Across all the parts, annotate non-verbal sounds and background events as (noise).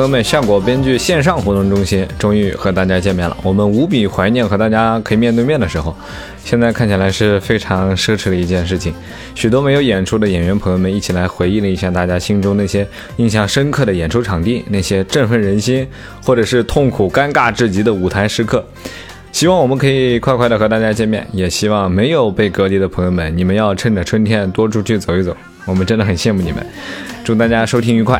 朋友们，效果编剧线上活动中心终于和大家见面了。我们无比怀念和大家可以面对面的时候，现在看起来是非常奢侈的一件事情。许多没有演出的演员朋友们一起来回忆了一下大家心中那些印象深刻的演出场地，那些振奋人心或者是痛苦尴尬至极的舞台时刻。希望我们可以快快的和大家见面，也希望没有被隔离的朋友们，你们要趁着春天多出去走一走，我们真的很羡慕你们。祝大家收听愉快。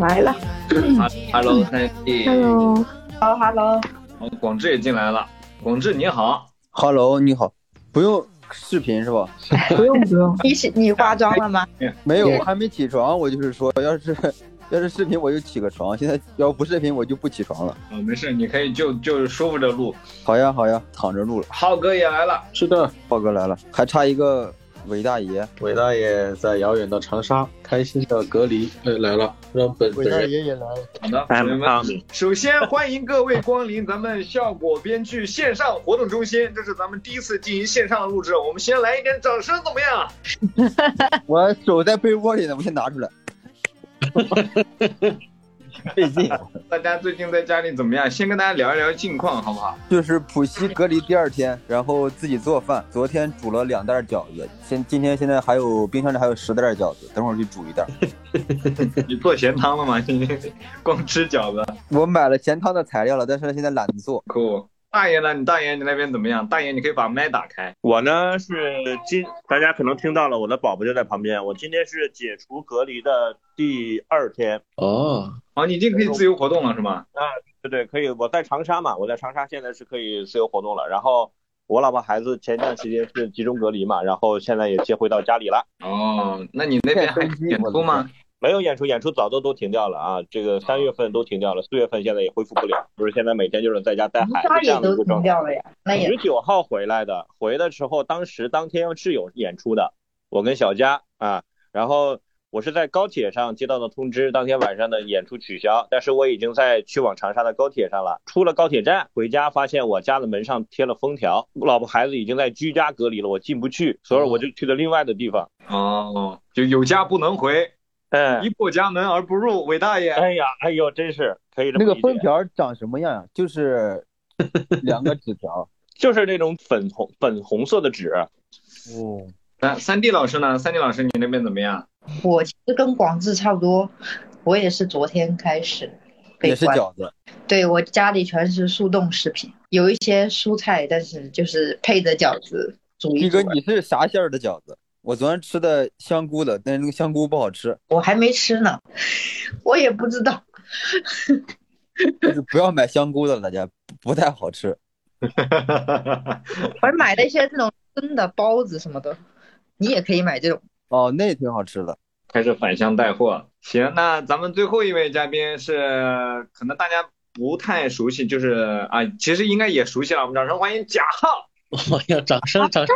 来了 (coughs) Hello，三弟，，Hello，好，Hello，哦，广志也进来了。广志你好，Hello，你好，不用视频是吧？(laughs) 不用不用，你是你化妆了吗？没有，我还没起床。我就是说，要是要是视频我就起个床，现在要不视频我就不起床了。啊、没事，你可以就就是舒服着录。好呀好呀，躺着录了。浩哥也来了，是的，浩哥来了，还差一个韦大爷。韦大爷在遥远的长沙开心的隔离，哎来了，让本韦大爷也来了。好的，朋友们，首先欢迎各位光临咱们效果编剧线上活动中心，这是咱们第一次进行线上录制，我们先来一点掌声，怎么样？(laughs) 我手在被窝里呢，我先拿出来。(laughs) (laughs) 费劲，大家最近在家里怎么样？先跟大家聊一聊近况，好不好？就是浦西隔离第二天，然后自己做饭。昨天煮了两袋饺子，现今天现在还有冰箱里还有十袋饺子，等会儿去煮一袋。(laughs) 你做咸汤了吗？今天 (laughs) 光吃饺子。我买了咸汤的材料了，但是现在懒得做。酷。大爷呢？你大爷你那边怎么样？大爷，你可以把麦打开。我呢是今大家可能听到了，我的宝宝就在旁边。我今天是解除隔离的第二天，哦，哦，你已经可以自由活动了是吗？啊对对，可以。我在长沙嘛，我在长沙现在是可以自由活动了。然后我老婆孩子前段时间是集中隔离嘛，然后现在也接回到家里了。哦，那你那边还演出吗？没有演出，演出早都都停掉了啊！这个三月份都停掉了，四月份现在也恢复不了，不是现在每天就是在家带孩子这样的一个状态。停掉了呀，那也十九号回来的，回的时候当时当天是有演出的，我跟小佳啊，然后我是在高铁上接到的通知，当天晚上的演出取消，但是我已经在去往长沙的高铁上了。出了高铁站回家，发现我家的门上贴了封条，我老婆孩子已经在居家隔离了，我进不去，所以我就去了另外的地方。哦，就有家不能回，哎一，过家门而不入，伟大爷。哎呀，哎呦，真是可以这么那个封条长什么样呀？就是两个纸条。(laughs) 就是那种粉红粉红色的纸，哦，三三 D 老师呢？三 D 老师，你那边怎么样？我其实跟广志差不多，我也是昨天开始被也是。饺子。对我家里全是速冻食品，有一些蔬菜，但是就是配着饺子煮一哥，。你是啥馅儿的饺子？我昨天吃的香菇的，但是那个香菇不好吃，我还没吃呢，我也不知道。(laughs) 就是不要买香菇的了，大家不不太好吃。(laughs) 我还买了一些这种蒸的包子什么的，你也可以买这种。哦，那也挺好吃的。开始返乡带货。行，那咱们最后一位嘉宾是可能大家不太熟悉，就是啊，其实应该也熟悉了。我们掌声欢迎贾浩。(laughs) 我要，掌声掌声！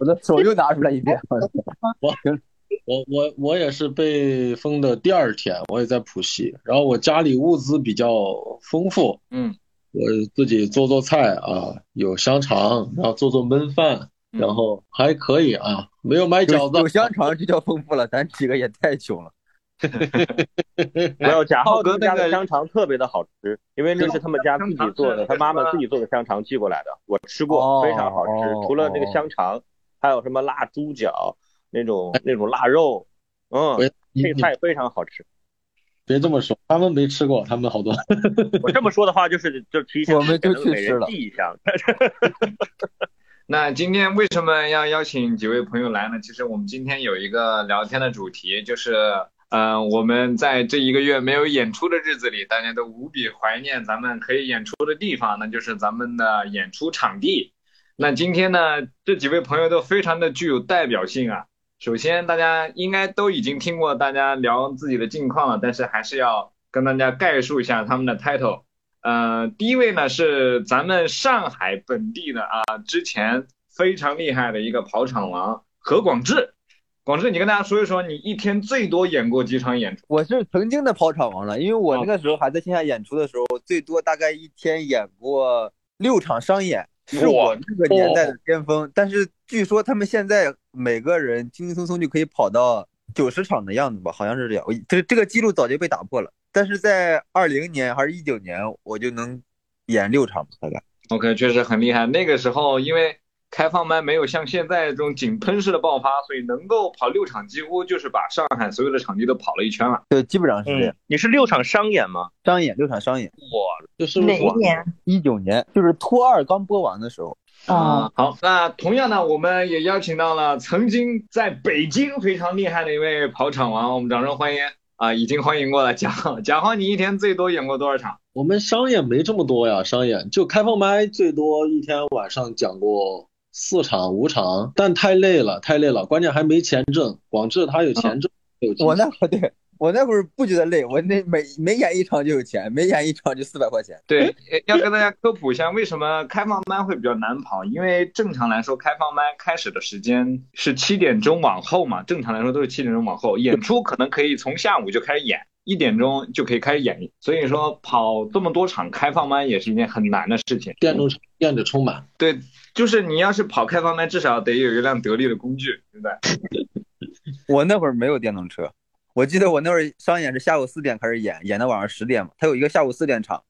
我的手又拿出来一遍。(laughs) 我我我也是被封的第二天，我也在浦西，然后我家里物资比较丰富，嗯，我自己做做菜啊，有香肠，然后做做焖饭，嗯然后还可以啊，没有买饺子有，香肠就叫丰富了，咱几个也太穷了。(laughs) 没有贾浩浩哥那个哥家的香肠特别的好吃，因为那是他们家自己做的，他妈妈自己做的香肠寄过来的，我吃过，哦非常好吃哦。除了那个香肠，还有什么辣猪脚那种那种腊肉，嗯我，配菜非常好吃。别这么说，他们没吃过，他们好多。我这么说的话，就是就提前我们就去吃了记一箱。(laughs) 那今天为什么要邀请几位朋友来呢？其实我们今天有一个聊天的主题，就是，嗯、我们在这一个月没有演出的日子里，大家都无比怀念咱们可以演出的地方，那就是咱们的演出场地。那今天呢，这几位朋友都非常的具有代表性啊。首先，大家应该都已经听过大家聊自己的近况了，但是还是要跟大家概述一下他们的 title。呃，第一位呢是咱们上海本地的啊，之前非常厉害的一个跑场王何广智。广智，你跟大家说一说，你一天最多演过几场演出？我是曾经的跑场王了，因为我那个时候还在线下演出的时候，最多大概一天演过六场商演，是我那个年代的巅峰。但是据说他们现在每个人轻轻松松就可以跑到九十场的样子吧，好像是这样。我这这个记录早就被打破了，但是在二零年还是一九年，我就能演六场大概。OK，确实很厉害。那个时候因为开放麦没有像现在这种井喷式的爆发，所以能够跑六场，几乎就是把上海所有的场地都跑了一圈了。对，基本上是这样嗯。，你是六场商演吗？商演六场商演，哇，就是哪一年？一九年就是托二刚播完的时候。啊，好，那同样呢，我们也邀请到了曾经在北京非常厉害的一位跑场王，我们掌声欢迎啊！已经欢迎过来讲了，贾浩，你一天最多演过多少场？我们商演没这么多呀，商演就开放麦最多一天晚上讲过四场五场，但太累了，太累了，关键还没钱挣。广智他有钱挣，有我那会儿对我那会儿不觉得累，我那每每演一场就有钱，每演一场就四百块钱。对，呃要跟大家科普一下，为什么开放麦会比较难跑？因为正常来说，开放麦开始的时间是七点钟往后嘛，正常来说都是七点钟往后，演出可能可以从下午就开始演，一点钟就可以开始演，所以说跑这么多场开放麦也是一件很难的事情。电动车电着充满。对，就是你要是跑开放麦，至少得有一辆得力的工具，对不对？(laughs) 我那会儿没有电动车，我记得我那会儿商演是下午四点开始演，演到晚上十点嘛。他有一个下午四点场，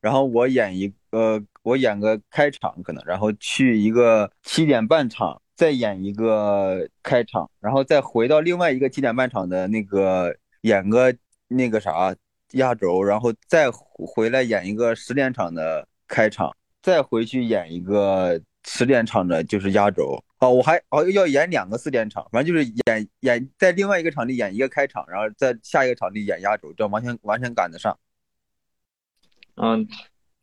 然后我演一个，我演个开场可能，然后去一个七点半场，再演一个开场，然后再回到另外一个七点半场的那个演个那个啥压轴，然后再回来演一个十点场的开场，再回去演一个十点场的就是压轴。哦，我还哦要演两个四点场，反正就是演演在另外一个场地演一个开场，然后在下一个场地演压轴，这样完全完全赶得上。嗯，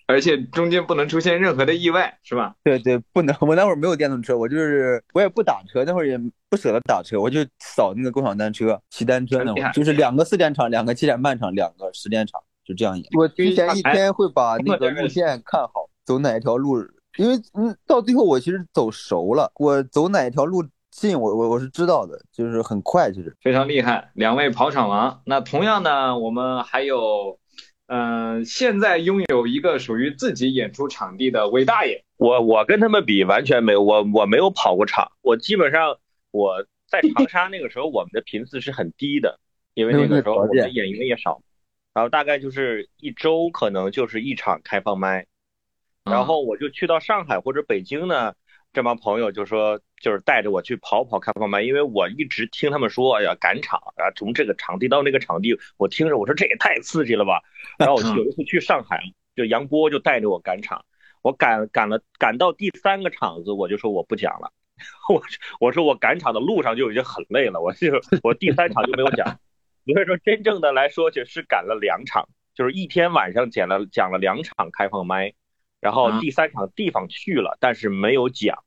而且中间不能出现任何的意外，是吧？对对，不能，我那会儿没有电动车，我就是我也不打车，那会儿也不舍得打车，我就扫那个共享单车，骑单车那会儿，就是两个四点场，两个七点半场，两个十点场，就这样演。我提前一天会把那个路线看好，走哪一条路，因为嗯，到最后我其实走熟了，我走哪一条路近，我我我是知道的，就是很快，其实。非常厉害，两位跑场王。那同样呢，我们还有，嗯、现在拥有一个属于自己演出场地的韦大爷。我我跟他们比完全没有，我我没有跑过场，我基本上我在长沙那个时候，我们的频次是很低的，因为那个时候我们演员也少，然后大概就是一周可能就是一场开放麦，然后我就去到上海或者北京呢，这帮朋友就说就是带着我去跑跑开放麦，因为我一直听他们说，哎呀赶场啊，从这个场地到那个场地，我听着我说这也太刺激了吧，(laughs) 然后我有一次去上海，就杨波就带着我赶场。我赶赶了赶到第三个场子，我就说我不讲了，(laughs) 我我说我赶场的路上就已经很累了，我就我第三场就没有讲，(laughs) 所以说真正的来说就是赶了两场，就是一天晚上讲了讲了两场开放麦，然后第三场地方去了，但是没有奖。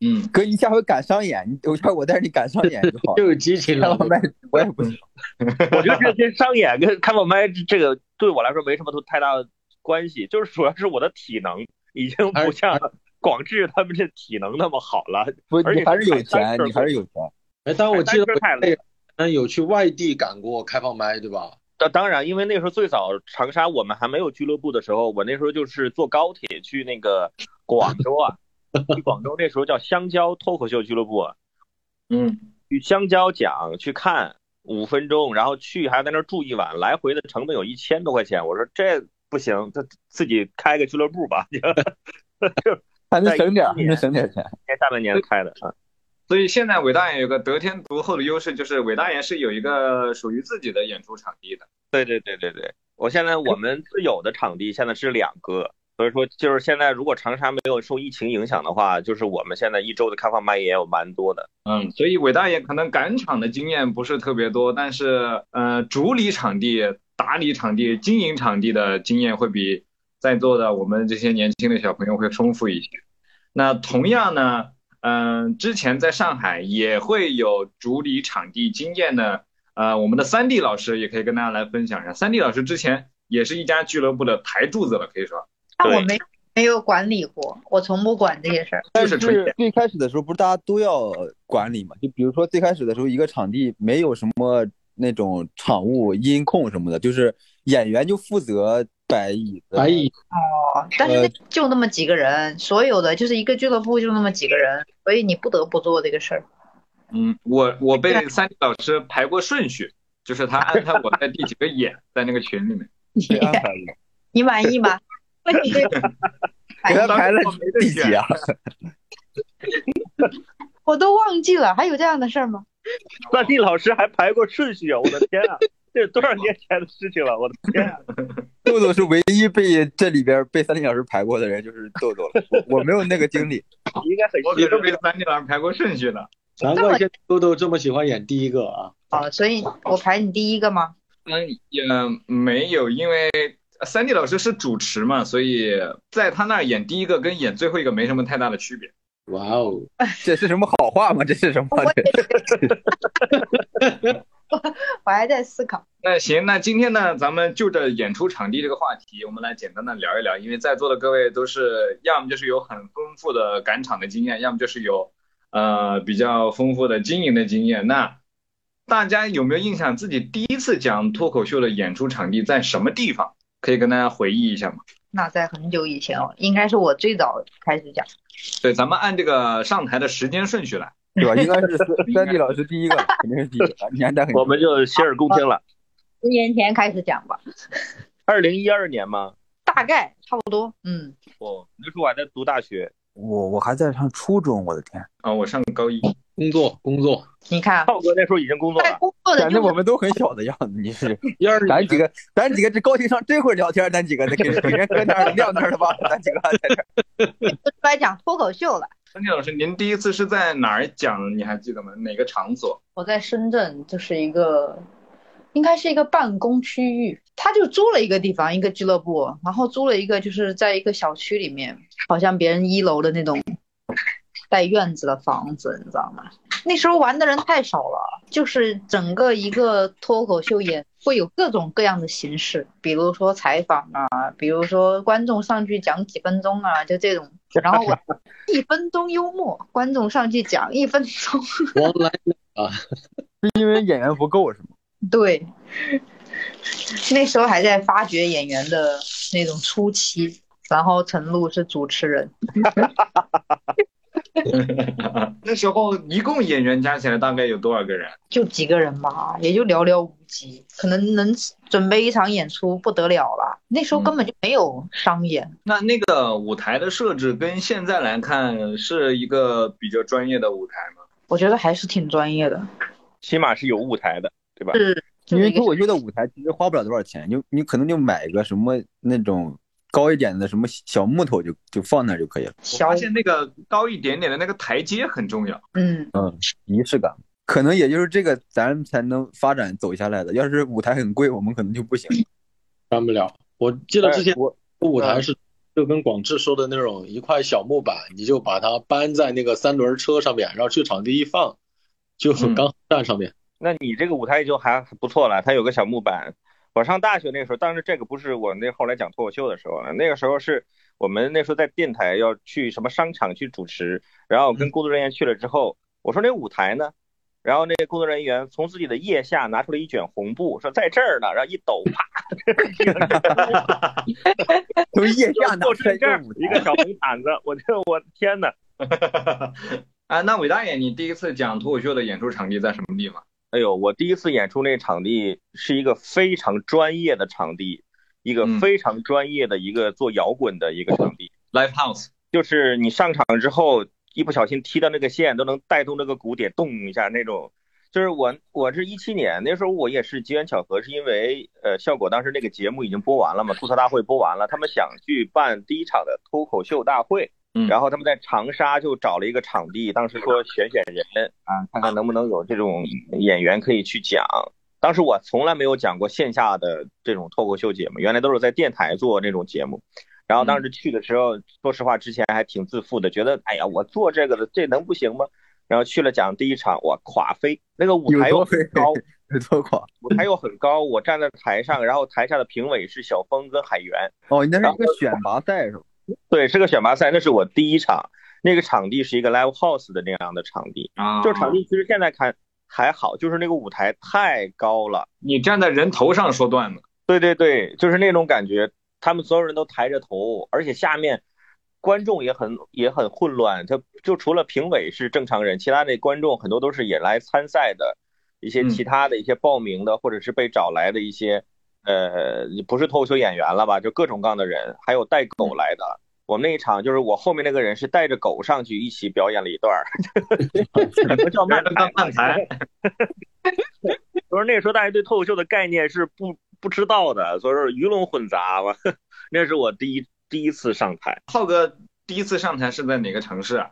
嗯，(laughs) 哥，你下回赶上演，你有下我带着你赶上演就好。(laughs) 就有激情了。麦 (laughs) 我也不行。我觉得这跟商演跟开放麦这个对我来说没什么太大关系，就是主要是我的体能已经不像广志他们这体能那么好了。不，而且你还是有钱，你还是有钱。哎，但我记得单车太累了我有去外地赶过开放麦，对吧？当当然，因为那时候最早长沙我们还没有俱乐部的时候，我那时候就是坐高铁去那个广州啊，(laughs) 去广州那时候叫香蕉脱口秀俱乐部啊，嗯，去香蕉讲去看五分钟，然后去还在那儿住一晚，来回的成本有一千多块钱。我说这不行，他自己开个俱乐部吧，就 (laughs) 还能省点儿，钱。年下半年开的啊。所以现在伟大爷有个得天独厚的优势，就是伟大爷是有一个属于自己的演出场地的。对对对对对，我现在我们自有的场地现在是两个，所以说就是现在如果长沙没有受疫情影响的话，就是我们现在一周的开放麦也有蛮多的。嗯，所以伟大爷可能赶场的经验不是特别多，但是呃，主理场地、打理场地、经营场地的经验会比在座的我们这些年轻的小朋友会丰富一些。那同样呢，嗯、之前在上海也会有主理场地经验的，呃，我们的三 D 老师也可以跟大家来分享一下。三 D 老师之前也是一家俱乐部的台柱子了，可以说对但我没没有管理过，我从不管这些事儿。但就是最开始的时候，不是大家都要管理嘛？就比如说最开始的时候，一个场地没有什么那种场务、音控什么的，就是演员就负责摆椅子、白蚁哦，但是就那么几个人，所有的就是一个俱乐部就那么几个人，所以你不得不做这个事儿。嗯，我我被三 D 老师排过顺序，就是他安排我在第几个演，(laughs) 在那个群里面。被安排的，(laughs) 你满意吗？(laughs) 你对给他排了第几啊？我都忘记了，还有这样的事儿吗？三 D 老师还排过顺序啊！我的天啊，(laughs) 这是多少年前的事情了！我的天啊！(laughs) 豆豆是唯一被这里边被三林老师排过的人，就是豆豆了。我我没有那个经历。(laughs) 应该很我被三 D 老师排过顺序呢。难怪现在豆豆这么喜欢演第一个啊！啊，所以我排你第一个吗？嗯，也没有，因为三 D 老师是主持嘛，所以在他那儿演第一个跟演最后一个没什么太大的区别。哇哦，这是什么好话吗？这是什么？我还在思考。那行，那今天呢，咱们就着演出场地这个话题，我们来简单的聊一聊。因为在座的各位都是要么就是有很丰富的赶场的经验，要么就是有呃比较丰富的经营的经验。那大家有没有印象自己第一次讲脱口秀的演出场地在什么地方？可以跟大家回忆一下吗？那在很久以前哦，应该是我最早开始讲。对，咱们按这个上台的时间顺序来。对吧？应该是 (laughs) 三三 D 老师第一个，肯定是第一个，年代很我们就洗耳恭听了。十年前开始讲吧，二零一二年吗？大概差不多。嗯，哦，那时候我还在读大学。我我还在上初中，我的天！啊，我上高一。工作工作，你看，浩哥那时候已经工作了。在工作的显得就是我们都很小的样子。你是 (laughs) 要是咱几个，咱几个这高情商，这会儿聊天，咱几个给给人搁那儿撂那儿了吧？咱几个还在这儿。(laughs) 出来讲脱口秀了。三 D 老师，您第一次是在哪儿讲？你还记得吗？哪个场所？我在深圳，就是一个，应该是一个办公区域，他就租了一个地方，一个俱乐部，然后租了一个就是在一个小区里面，好像别人一楼的那种带院子的房子，你知道吗？那时候玩的人太少了，就是整个一个脱口秀演会有各种各样的形式，比如说采访啊，比如说观众上去讲几分钟啊，就这种，然后我 (laughs) 一分钟幽默，观众上去讲一分钟。王来啊，是 (laughs) 因为演员不够是吗？(laughs) 对，那时候还在发掘演员的那种初期，然后陈露是主持人，(laughs) 那时候一共演员加起来大概有多少个人？就几个人吧，也就寥寥无几，可能能准备一场演出不得了了。那时候根本就没有商演，那那个舞台的设置跟现在来看是一个比较专业的舞台吗？我觉得还是挺专业的。起码是有舞台的，对吧？是，就因是一个为脱口秀的舞台其实花不了多少钱，就你可能就买个什么那种高一点的什么小木头就就放那儿就可以了。发，现那个高一点点的那个台阶很重要。嗯，嗯，仪式感，可能也就是这个咱才能发展走下来的。要是舞台很贵，我们可能就不行。干不了。我记得之前哎我舞台是就跟广志说的那种一块小木板，你就把它搬在那个三轮车上面，然后去场地一放，就嗯刚站上面。那你这个舞台就还不错了，它有个小木板。我上大学那个时候，当时这个不是我那后来讲脱口秀的时候了，那个时候是我们那时候在电台要去什么商场去主持，然后跟工作人员去了之后，我说那舞台呢？然后那个工作人员从自己的腋下拿出了一卷红布，说在这儿呢，然后一抖，啪，(laughs) 从腋下拿就出来这样一个小红毯子，我就我天呐 (laughs) (laughs) 啊，那伟大爷，你第一次讲脱口秀的演出场地在什么地方？哎呦，我第一次演出那场地是一个非常专业的场地，一个嗯非常专业的一个做摇滚的一个场地。Live House。就是你上场之后，一不小心踢到那个线都能带动那个鼓点动一下那种。就是我我是一七年那时候我也是机缘巧合，是因为呃效果当时那个节目已经播完了嘛，吐槽大会播完了，他们想去办第一场的脱口秀大会，嗯然后他们在长沙就找了一个场地，当时说选选人啊，看看能不能有这种演员可以去讲。当时我从来没有讲过线下的这种脱口秀节目，原来都是在电台做那种节目。然后当时去的时候，说实话之前还挺自负的，觉得哎呀，我做这个的这能不行吗？然后去了讲第一场，我垮飞，那个舞台又很高，有多垮？舞台又很高，我站在台上，然后台下的评委是小峰跟海源，哦，你那是一个选拔赛是吧？对，是个选拔赛，那是我第一场，那个场地是一个 live house 的那样的场地，啊，就是场地其实现在看还好，就是那个舞台太高了，你站在人头上说段子，对对对，就是那种感觉，他们所有人都抬着头，而且下面观众也很也很混乱，他就除了评委是正常人，其他的观众很多都是也来参赛的，一些嗯其他的一些报名的，或者是被找来的一些呃不是脱口秀演员了吧，就各种各样的人，还有带狗来的。我们那一场就是我后面那个人是带着狗上去一起表演了一段儿 (laughs) (laughs) 可能叫慢当慢才，(laughs) 就是那个时候大家对脱口秀的概念是不不知道的，所以说鱼龙混杂吧。那是我第一第一次上台，浩哥第一次上台是在哪个城市啊？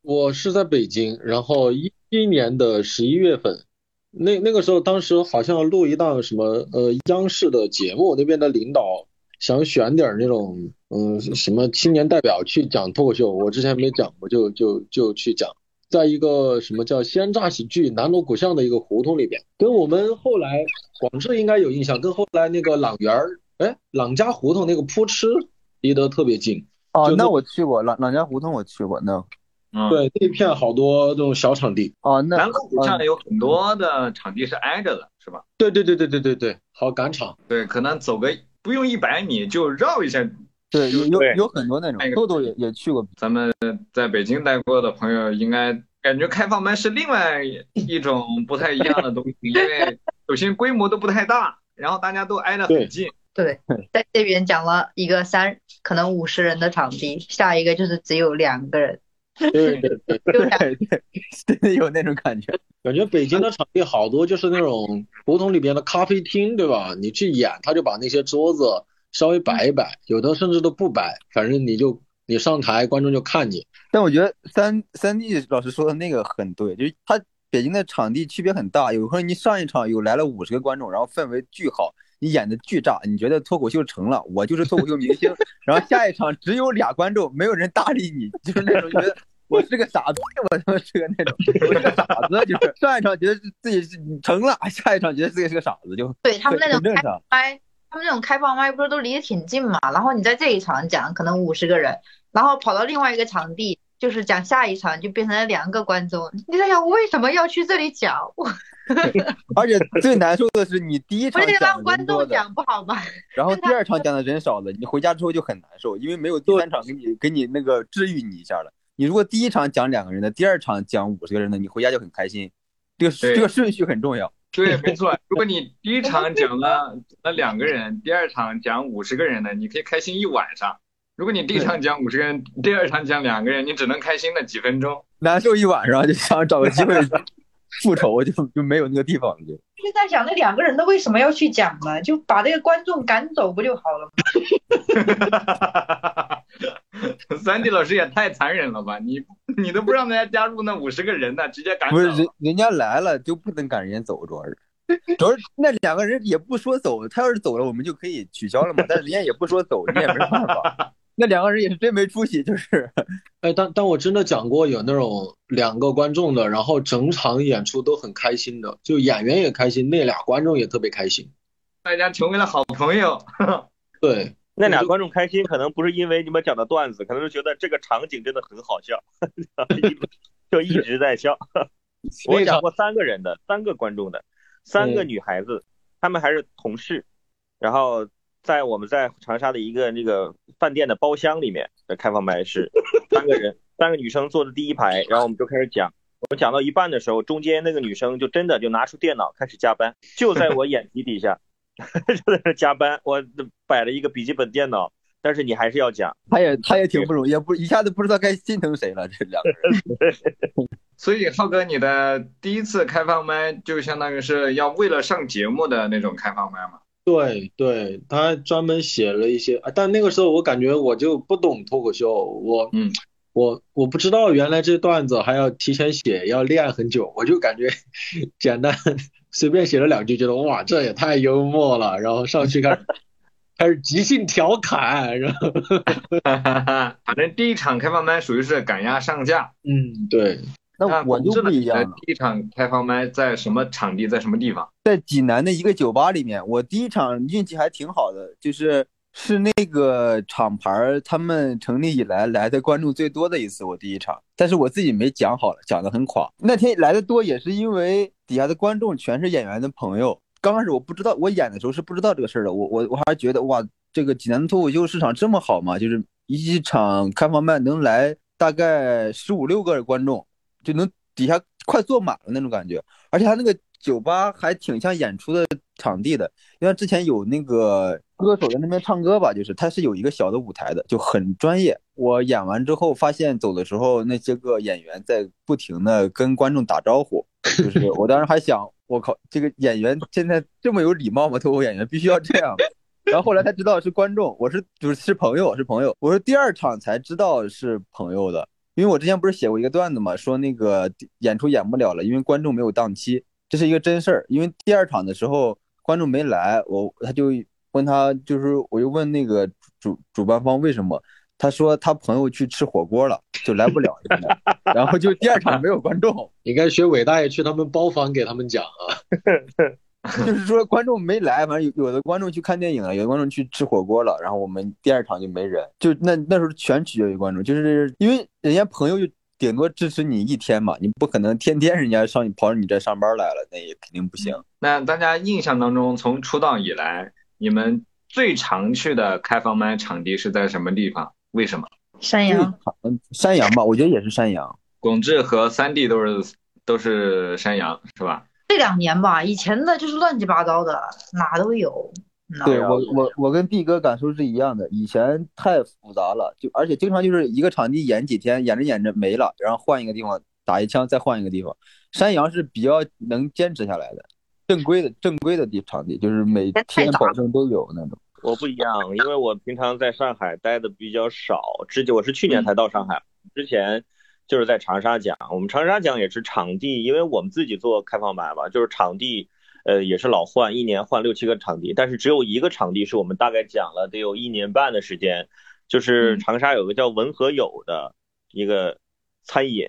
我是在北京，然后一一年的十一月份，那那个时候当时好像录一档什么呃央视的节目，那边的领导想选点儿那种嗯什么青年代表去讲脱口秀，我之前没讲过，就就就去讲，在一个什么叫鲜榨喜剧南锣鼓巷的一个胡同里边，跟我们后来广智应该有印象，跟后来那个朗园儿哎朗家胡同那个扑哧离得特别近。哦，那我去过朗朗家胡同，我去过那。嗯，，对，那片好多这种小场地。哦，那南锣鼓巷有很多的场地是挨着的，是吧？对对对对对对对，好赶场。对，可能走个不用一百米就绕一下。对有有有很多那种那，个豆豆也也去过。咱们在北京待过的朋友应该感觉开放麦是另外一种不太一样的东西，因为首先规模都不太大，(laughs) 然后大家都挨得很近。对，在这边讲了一个三可能五十人的场地，下一个就是只有两个人，对对对，对对，真的有那种感觉。感觉北京的场地好多就是那种胡同里边的咖啡厅，对吧？你去演，他就把那些桌子稍微摆一摆，有的甚至都不摆，反正你就你上台，观众就看你。但我觉得三三 D 老师说的那个很对，就是他北京的场地区别很大，有时候你上一场有来了五十个观众，然后氛围巨好，你演的巨炸，你觉得脱口秀成了，我就是脱口秀明星，(laughs) 然后下一场只有俩观众，没有人搭理你，就是那种觉得。我是个傻子，我他妈是个那种，我是个傻子，就是上一场觉得自己是成了，下一场觉得自己是个傻子，就对他们那种开很正常。麦，他们那种开放麦不是都离得挺近嘛？然后你在这一场讲可能五十个人，然后跑到另外一个场地，就是讲下一场就变成了两个观众。你在想我为什么要去这里讲？我 (laughs) 而且最难受的是，你第一场讲让观众的人多的，讲不好吗？(laughs) 然后第二场讲的人少了，你回家之后就很难受，因为没有第三场给你给你那个治愈你一下了。你如果第一场讲两个人的，第二场讲五十个人的，你回家就很开心。这个这个顺序很重要。对，没错。如果你第一场讲了那两个人，第二场讲五十个人的，你可以开心一晚上。如果你第一场讲五十个人，第二场讲两个人，你只能开心那几分钟。难受一晚上，就想找个机会复仇，就就没有那个地方了。(laughs) 就就在想那两个人的为什么要去讲呢？就把这个观众赶走不就好了吗？(laughs) 三 D 老师也太残忍了吧！你你都不让大家加入那五十个人呢，直接赶走不是人人家来了就不能赶人家走，主要是。主要是那两个人也不说走，他要是走了，我们就可以取消了嘛。但是人家也不说走，你也没办法。那两个人也是真没出息，就是哎，但但我真的讲过有那种两个观众的，然后整场演出都很开心的，就演员也开心，那俩观众也特别开心。大家成为了好朋友。(laughs) 对，那俩观众开心，可能不是因为你们讲的段子，可能是觉得这个场景真的很好笑，(laughs) 就一直在笑。(laughs) 我讲过三个人的，三个观众的，三个女孩子，她们还是同事，然后在我们在长沙的一个那个饭店的包厢里面的开放麦是三个人，三个女生坐的第一排，然后我们就开始讲。我们讲到一半的时候，中间那个女生就真的就拿出电脑开始加班，就在我眼皮底下，(laughs) 就在那加班。我摆了一个笔记本电脑，但是你还是要讲。他也他也挺不容易，也不一下子不知道该心疼谁了，这两个人。(laughs) 所以浩哥，你的第一次开放麦就相当于是要为了上节目的那种开放麦嘛？对对，他专门写了一些，啊但那个时候我感觉我就不懂脱口秀，我嗯，我我不知道原来这段子还要提前写，要练很久，我就感觉 (laughs) 简单随便写了两句，觉得哇这也太幽默了，然后上去开始 (laughs) 开始即兴调侃，然后反正第一场开放麦属于是赶鸭上架。嗯对，那我就不一样了，第一场开放麦在什么场地，在什么地方？在济南的一个酒吧里面，我第一场运气还挺好的，就是是那个厂牌儿他们成立以来来的观众最多的一次，我第一场，但是我自己没讲好了，讲的很垮。那天来的多也是因为底下的观众全是演员的朋友。刚开始我不知道，我演的时候是不知道这个事儿的，我我我还觉得哇，这个济南的脱口秀市场这么好吗？就是一场开放麦能来大概十五六个观众，就能底下快坐满了那种感觉，而且他那个酒吧还挺像演出的场地的，因为之前有那个歌手在那边唱歌吧，就是他是有一个小的舞台的，就很专业。我演完之后发现走的时候，那些个演员在不停的跟观众打招呼，就是我当时还想，我靠，这个演员现在这么有礼貌吗？脱口演员必须要这样。然后后来才知道是观众，我是就是是朋友，是朋友。我是第二场才知道是朋友的，因为我之前不是写过一个段子嘛，说那个演出演不了了，因为观众没有档期，这是一个真事儿。因为第二场的时候观众没来，我他就问他，就是我又问那个主主办方为什么，他说他朋友去吃火锅了，就来不了，然后就第二场没有观众，(laughs) 应该学伟大爷去他们包房给他们讲啊。(laughs) (laughs) 就是说观众没来，反正有有的观众去看电影了，有的观众去吃火锅了，然后我们第二场就没人，就那那时候全取决于观众，就是因为人家朋友就顶多支持你一天嘛，你不可能天天人家上你跑你这上班来了，那也肯定不行。那大家印象当中，从出道以来，你们最常去的开放麦场地是在什么地方？为什么？山羊，嗯，山羊吧，我觉得也是山羊。广志和三弟都是都是山羊，是吧？这两年吧，以前的就是乱七八糟的，哪都有。对我我我跟毕哥感受是一样的，以前太复杂了，就而且经常就是一个场地演几天，演着演着没了，然后换一个地方打一枪，再换一个地方。山羊是比较能坚持下来的，正规的正规的地场地，就是每天保证都有那种。我不一样，因为我平常在上海待的比较少，之前我是去年才到上海，之前就是在长沙讲。我们长沙讲也是场地，因为我们自己做开放麦嘛，就是场地，呃，也是老换，一年换六七个场地，但是只有一个场地是我们大概讲了得有一年半的时间，就是长沙有个叫文和友的一个餐饮，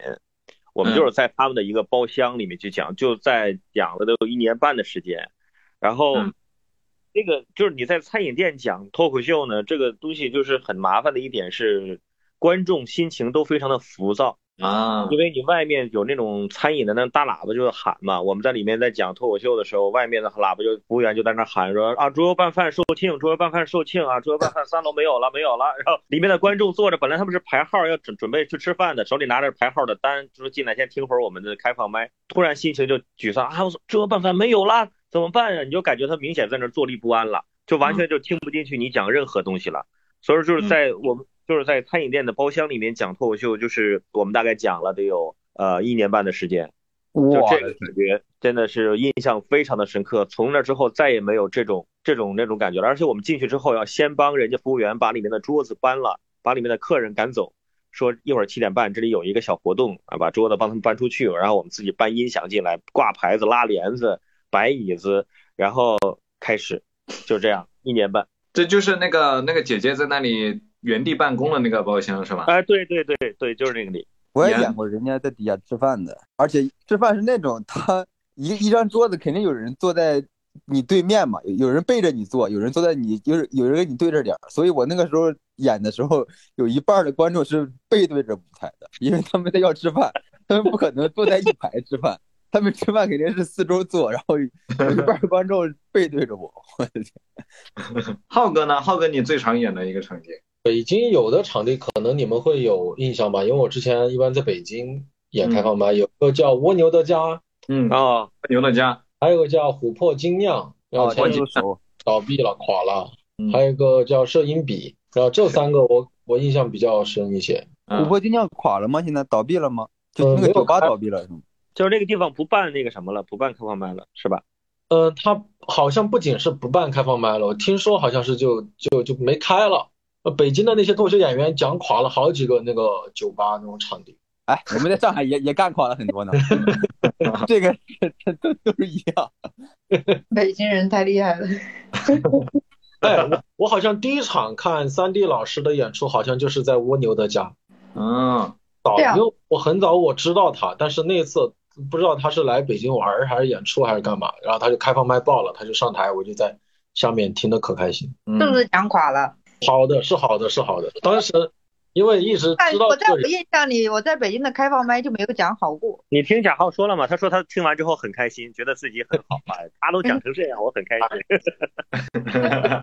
我们就是在他们的一个包厢里面去讲，就在讲了得有一年半的时间，然后。这个就是你在餐饮店讲脱口秀呢，这个东西就是很麻烦的一点是，观众心情都非常的浮躁啊，因为你外面有那种餐饮的那大喇叭就是喊嘛，我们在里面在讲脱口秀的时候，外面的喇叭就服务员就在那喊说啊，猪肉拌饭售罄，猪肉拌饭售罄啊，猪肉拌饭三楼没有了，没有了。(laughs) 然后里面的观众坐着，本来他们是排号要准准备去吃饭的，手里拿着排号的单，就说进来先听会儿我们的开放麦，突然心情就沮丧啊，我说猪肉拌饭没有了。怎么办呀？你就感觉他明显在那坐立不安了，就完全就听不进去你讲任何东西了。所以就是在我们就是在餐饮店的包厢里面讲脱口秀，就是我们大概讲了得有呃一年半的时间，就这个感觉真的是印象非常的深刻。从那之后再也没有这种这种那种感觉了。而且我们进去之后要先帮人家服务员把里面的桌子搬了，把里面的客人赶走，说一会儿七点半这里有一个小活动啊，把桌子帮他们搬出去，然后我们自己搬音响进来，挂牌子、拉帘子。摆椅子，然后开始，就这样一年半。这就是那个那个姐姐在那里原地办公的那个包厢是吧？哎，对对对对，就是那个里。我也演过人家在底下吃饭的，而且吃饭是那种他一一张桌子肯定有人坐在你对面嘛，有人背着你坐，有人坐在你就是有人跟你对着点儿。所以我那个时候演的时候，有一半的观众是背对着舞台的，因为他们在要吃饭，他们不可能坐在一排吃饭。他们吃饭肯定是四周坐，然后有一半观众背对着我。我的天！(laughs) 浩哥呢？浩哥，你最常演的一个场景？北京有的场地可能你们会有印象吧，因为我之前一般在北京演开放麦，有个叫蜗牛的家，嗯啊，蜗牛的家，还有个叫琥珀精酿，然后前手倒闭了，垮了。嗯还有一个叫摄影笔，然后这三个我我印象比较深一些。嗯琥珀精酿垮了吗？现在倒闭了吗？就呃没有那个酒吧倒闭了是吗？就是那个地方不办那个什么了，不办开放麦了，是吧？呃，他好像不仅是不办开放麦了，我听说好像是就就就没开了。呃，北京的那些脱口秀演员讲垮了好几个那个酒吧那种场地。哎，我们在上海也也干垮了很多呢。(laughs) 这个这都都是一样。(laughs) 北京人太厉害了。哎，我我好像第一场看三 D 老师的演出，好像就是在蜗牛的家。嗯，早，因为我很早我知道他，但是那一次不知道他是来北京玩儿还是演出还是干嘛，然后他就开放麦爆了，他就上台，我就在下面听得可开心。嗯是不是讲垮了？好的，是好的，是好的。当时因为一直知道但我在我印象里，我在北京的开放麦就没有讲好过。你听贾浩说了吗？他说他听完之后很开心，觉得自己很好啊，(laughs) 他都讲成这样，我很开心。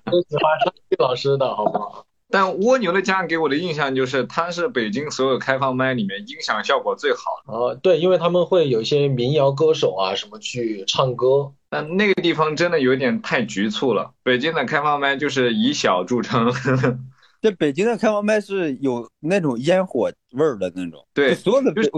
都喜欢山地老师的好不好？但蜗牛的家给我的印象就是，它是北京所有开放麦里面音响效果最好的。呃，对，因为他们会有一些民谣歌手啊什么去唱歌，但那个地方真的有点太局促了。北京的开放麦就是以小著称，(laughs) 这北京的开放麦是有那种烟火味儿的那种，对所有的就是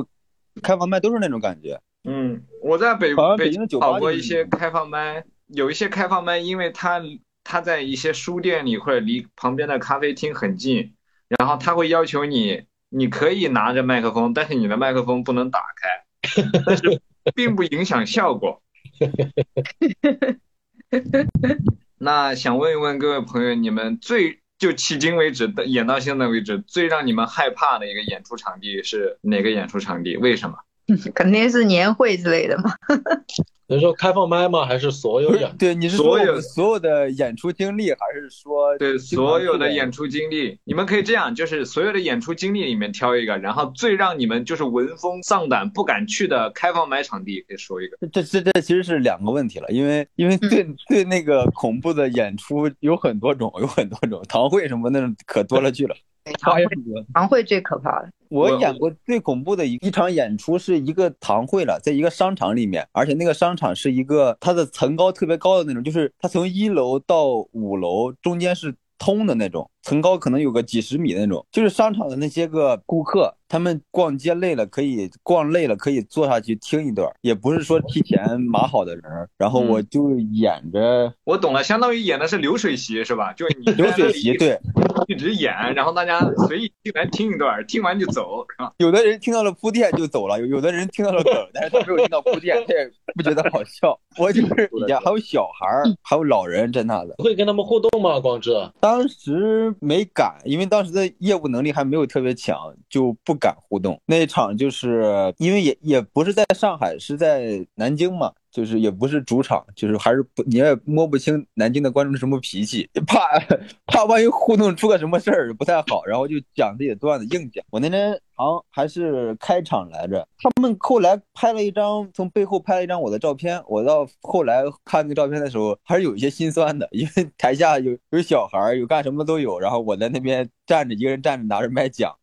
开放麦都是那种感觉。嗯，我在北北北京的酒吧跑过一些开放麦，有一些开放麦，因为它它在一些书店里或者离旁边的咖啡厅很近，然后他会要求你，你可以拿着麦克风，但是你的麦克风不能打开，但是 (laughs) 并不影响效果。(laughs) 那想问一问各位朋友，你们最就迄今为止的演到现在为止，最让你们害怕的一个演出场地是哪个演出场地？为什么？(laughs) 肯定是年会之类的嘛。(laughs) 你说开放麦吗？还是所有演？对，你是所有说我们所有的演出经历，还是说对所有的演出经历，你们可以这样，就是所有的演出经历里面挑一个，然后最让你们就是闻风丧胆不敢去的开放麦场地，可以说一个。这这这其实是两个问题了，因为因为对对那个恐怖的演出有很多种，有很多种，堂会什么那种可多了去了，花样多。堂会最可怕的，我我演过最恐怖的一一场演出是一个堂会了，在一个商场里面，而且那个商场是一个它的层高特别高的那种，就是它从一楼到五楼中间是通的那种，层高可能有个几十米那种。就是商场的那些个顾客，他们逛街累了可以逛累了可以坐下去听一段，也不是说提前码好的人，然后我就演着我懂了，相当于演的是流水席是吧？就你流水席，对。一直演，然后大家随意进来听一段，听完就走，是吧？有的人听到了铺垫就走了，有有的人听到了梗，但是他没有听到铺垫，他也不觉得好笑。我就是也还有小孩儿，还有老人在那的。会跟他们互动吗？光志？当时没敢，因为当时的业务能力还没有特别强，就不敢互动。那一场就是因为也也不是在上海，是在南京嘛，就是也不是主场，就是还是不你也摸不清南京的观众什么脾气，怕怕万一互动出个什么事儿不太好，然后就讲自己段子硬讲。我那天好像还是开场来着，他们后来拍了一张，从背后拍了一张我的照片。我到后来看那照片的时候，还是有一些心酸的，因为台下有有小孩，有干什么都有，然后我在那边站着，一个人站着拿着麦讲，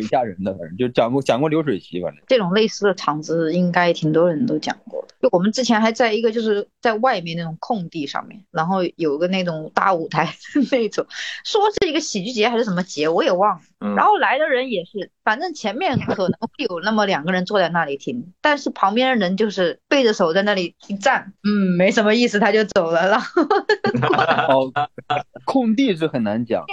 挺吓人的。反正就讲过讲过流水席，反正这种类似的场子应该挺多人都讲过的。就我们之前还在一个就是在外面那种空地上面，然后有个那种大舞台 (laughs) 那种，说是一个喜剧节还是什么节，我也忘了。嗯然后来的人也是，反正前面可能会有那么两个人坐在那里听，但是旁边的人就是背着手在那里一站，嗯，没什么意思，他就走了。然后 (laughs) 哦，空地是很难讲。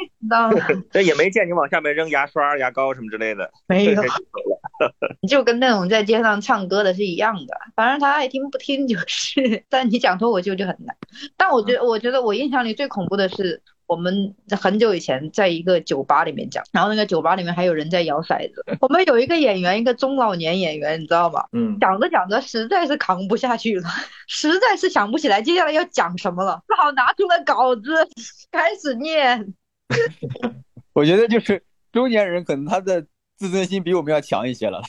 (laughs) 这也没见你往下面扔牙刷、牙膏什么之类的。没有 (laughs) 你，就跟那种在街上唱歌的是一样的，反正他爱听不听就是。但你讲脱口秀就很难。但我觉得，我觉得我印象里最恐怖的是，我们很久以前在一个酒吧里面讲，然后那个酒吧里面还有人在摇骰子。(laughs) 我们有一个演员，一个中老年演员，你知道吗？嗯，讲着讲着实在是扛不下去了，(laughs) 实在是想不起来接下来要讲什么了，只好拿出了稿子开始念。(laughs) 我觉得就是中年人可能他的自尊心比我们要强一些了，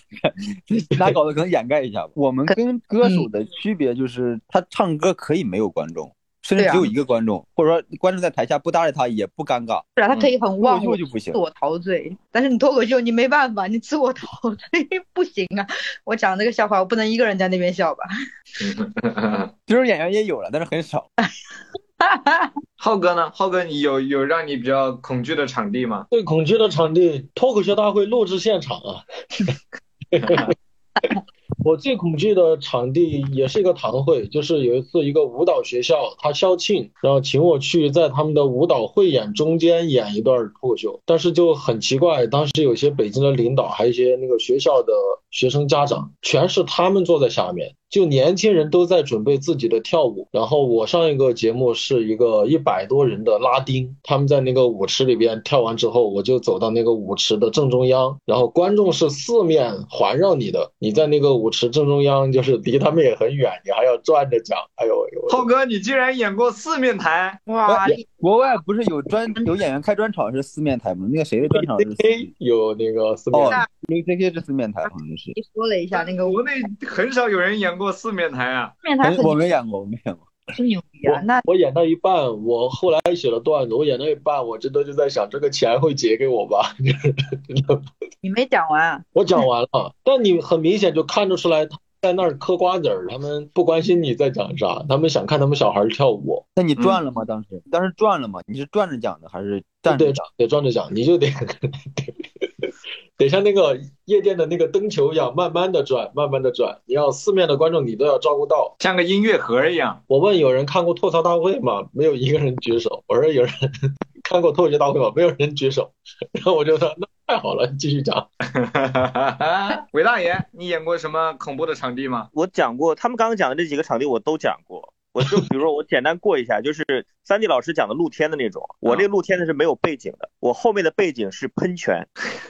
拿稿子可能掩盖一下吧。我们跟歌手的区别就是，他唱歌可以没有观众，甚至对啊只有一个观众，或者说观众在台下不搭理他也不尴尬。是啊，他可以很脱忘我口秀就不行自，我陶醉，但是你脱口秀你没办法，你自我陶醉 (laughs) 不行啊！我讲这个笑话，我不能一个人在那边笑吧？(laughs) 这种演员也有了，但是很少。(laughs) 浩哥呢？浩哥，你有有让你比较恐惧的场地吗？最恐惧的场地，脱口秀大会录制现场啊！我最恐惧的场地也是一个堂会，就是有一次一个舞蹈学校他校庆，然后请我去在他们的舞蹈汇演中间演一段脱口秀，但是就很奇怪，当时有些北京的领导，还有一些那个学校的学生家长，全是他们坐在下面，就年轻人都在准备自己的跳舞，然后我上一个节目是一个一百多人的拉丁，他们在那个舞池里边跳完之后，我就走到那个舞池的正中央，然后观众是四面环绕你的，你在那个舞池正中央，就是离他们也很远，你还要转着讲，哎呦哎呦，浩哥，你竟然演过四面台！哇，哎国外不是有专有演员开专场是四面台吗？那个谁的专场是四有那个四面哦台，，J K 是四面台，好像是。你说了一下那个国内很少有人演过四面台啊。四面台很我没演过，我没演过。真牛逼啊！那我演到一半，我后来写了段子，我演到一半，我真的就在想，这个钱会结给我吧？真的，你没讲完啊，我讲完了，但你很明显就看得出来，他在那儿嗑瓜子儿，他们不关心你在讲啥，他们想看他们小孩儿跳舞。那你转了吗？当时当时转了吗？你是转着讲的还是站着对讲？，得转着讲，你就得得像那个夜店的那个灯球一样，慢慢的转，慢慢的转。你要四面的观众你都要照顾到。像个音乐盒一样。我问有人看过吐槽大会吗？没有一个人举手。我说有人 (laughs) 看过脱口秀大会吗？没有人举手。然后我就说那 (laughs) 太好了，你继续讲。(laughs) 韦大爷，你演过什么恐怖的场地吗？我讲过，他们刚刚讲的这几个场地我都讲过。我就比如说，我简单过一下，就是三 D 老师讲的露天的那种，我那露天的是没有背景的，我后面的背景是喷泉。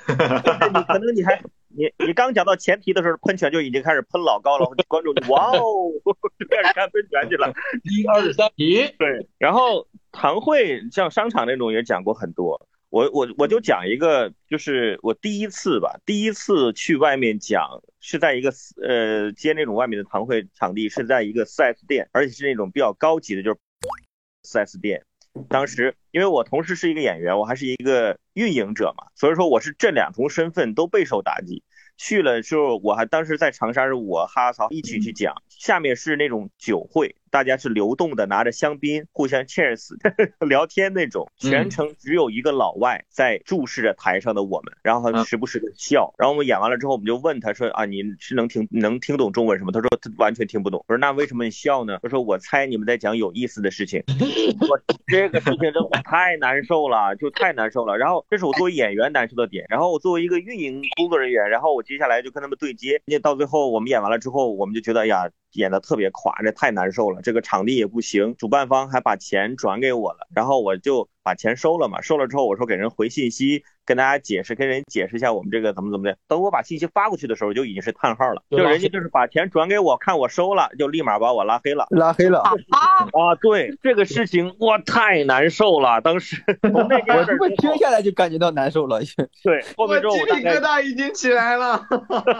就是你可能你还 (laughs) 你你刚讲到前提的时候，喷泉就已经开始喷老高了，观众就哇哦，就开始看喷泉去了。一二三，咦，对，然后堂会像商场那种也讲过很多。我我我就讲一个，就是我第一次吧，第一次去外面讲是在一个呃接那种外面的堂会场地，是在一个 4S 店，而且是那种比较高级的，就是 4S 店。当时因为我同时是一个演员，我还是一个运营者嘛，所以说我是这两重身份都备受打击。去了之后，我还当时在长沙是我哈曹一起去讲，下面是那种酒会，大家是流动的，拿着香槟互相 cheers (laughs) 聊天那种，全程只有一个老外在注视着台上的我们，然后他时不时的笑，然后我们演完了之后，我们就问他说啊，你是能听能听懂中文什么？他说他完全听不懂。我说那为什么你笑呢？他说我猜你们在讲有意思的事情。(laughs) 我这个事情真的太难受了，就太难受了。然后这是我作为演员难受的点，然后我作为一个运营工作人员，然后我接下来就跟他们对接，那到最后我们演完了之后，我们就觉得哎呀。演的特别垮，这太难受了。这个场地也不行，主办方还把钱转给我了，然后我就把钱收了嘛。收了之后，我说给人回信息，跟大家解释，跟人解释一下我们这个怎么怎么的。等我把信息发过去的时候，就已经是叹号了，就人家就是把钱转给我，看我收了，就立马把我拉黑了。拉黑了啊，啊，对这个事情，我，太难受了。当时 (laughs) 我这么听下来就感觉到难受了，(laughs) 对，后面之后鸡皮疙瘩已经起来了。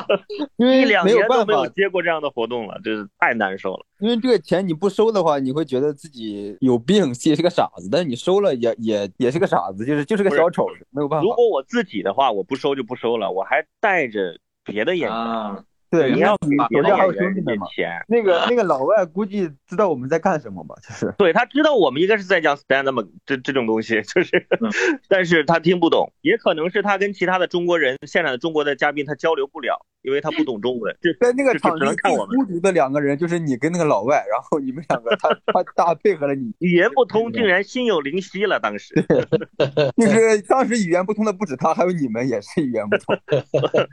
(laughs) 因为一两没有年都没有办法，接过这样的活动了，真是太难受了。因为这个钱你不收的话，你会觉得自己有病，自己是个傻子。但是你收了也也也是个傻子，就是就是个小丑，没有办法如。果我自己的话，我不收就不收了，我还带着别的演员，啊，对，你要给别的我家还有演员兄弟们嘛。钱。那个 (laughs) 那个老外估计知道我们在干什么吧？就是对他知道我们应该是在讲 stand up 这这种东西，就是，(laughs) 但是他听不懂，也可能是他跟其他的中国人现场的中国的嘉宾他交流不了，因为他不懂中文。这在那个场地最能看我们孤独的两个人就是你跟那个老外，然后你们两个他 (laughs) 他大配合了你，语言不通，竟然心有灵犀了。当时就是当时语言不通的不止他，还有你们也是语言不通。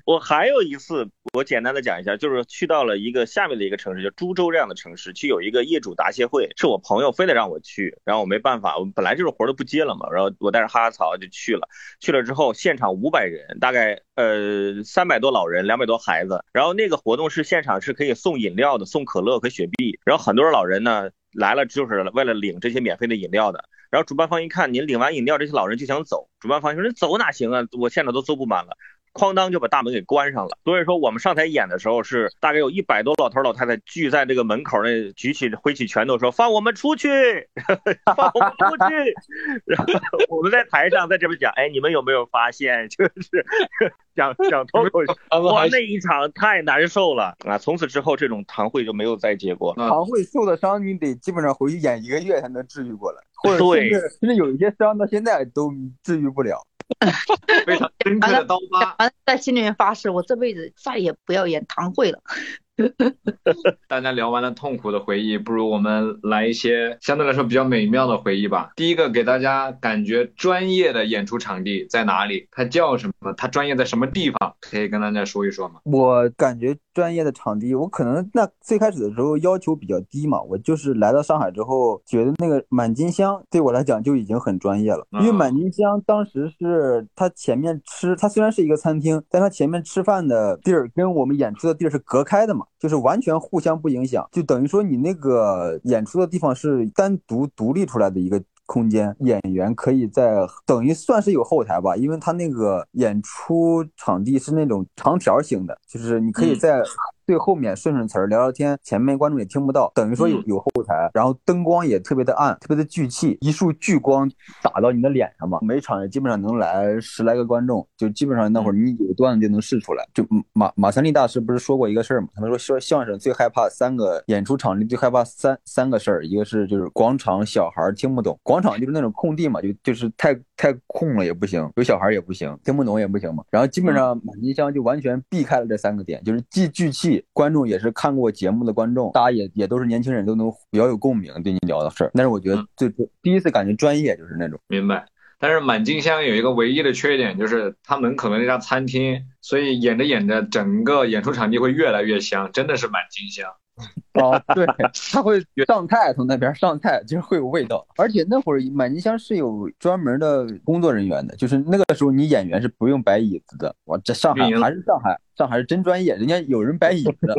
我还有一次，我简单的讲一下，就是去到了一个下面的一个城市，叫株洲这样的城市，去有一个业主答谢会，是我朋友非得让我去，然后我没办法，我本来这种活都不接了嘛，然后我带着哈哈草就去了，去了之后现场五百人，大概呃三百多老人，两百多孩子，然后那个活动是现场是可以送饮料的，送可乐和雪碧，然后很多老人呢来了就是为了领这些免费的饮料的。然后主办方一看您领完饮料，这些老人就想走。主办方说：“你走哪行啊？我现场都坐不满了。”哐当就把大门给关上了。所以说我们上台演的时候是大概有一百多老头老太太聚在这个门口那举起挥起拳头说放我们出去，放我们出去。(laughs) 然后我们在台上在这边讲，哎，你们有没有发现就是讲讲脱口秀，哇，那一场太难受了啊！从此之后这种堂会就没有再结过。了堂会受的伤，你得基本上回去演一个月才能治愈过来，或者对甚至甚至有一些伤到现在都治愈不了。(laughs) 非常深刻的刀疤。完了在心里面发誓，我这辈子再也不要演唐会了。(laughs) 大家聊完了痛苦的回忆，不如我们来一些相对来说比较美妙的回忆吧。第一个给大家感觉专业的演出场地在哪里？它叫什么？它专业在什么地方？可以跟大家说一说吗？我感觉专业的场地，我可能那最开始的时候要求比较低嘛，我就是来到上海之后，觉得那个满金香对我来讲就已经很专业了，因为啊。满金香当时是它前面吃，它虽然是一个餐厅，但它前面吃饭的地儿跟我们演出的地儿是隔开的嘛，就是完全互相不影响，就等于说你那个演出的地方是单独独立出来的一个空间，演员可以在等于算是有后台吧，因为他那个演出场地是那种长条形的，就是你可以嗯。在最后面顺顺词儿聊聊天，前面观众也听不到，等于说有嗯有后台，然后灯光也特别的暗，特别的聚气，一束聚光打到你的脸上嘛，每场也基本上能来十来个观众，就基本上那会儿你有段子就能试出来。就马马三立大师不是说过一个事儿嘛？他们说说相声最害怕三个演出场地最害怕三三个事儿，一个是就是广场小孩儿听不懂，广场就是那种空地嘛，就就是太太空了也不行，有小孩儿也不行，听不懂也不行嘛。然后基本上满金香就完全避开了这三个点，就是既聚气，观众也是看过节目的观众，大家也也都是年轻人，都能比较有共鸣，对你聊的事儿。但是我觉得最第一次感觉专业就是那种。明白。但是满金香有一个唯一的缺点，就是它门口的那家餐厅，所以演着演着，整个演出场地会越来越香，真的是满金香。(laughs) 哦，对，他会上菜，从那边上菜，就是会有味道。而且那会儿满金香是有专门的工作人员的，就是那个时候你演员是不用摆椅子的。哇，这上海还是上海，上海是真专业，人家有人摆椅子的。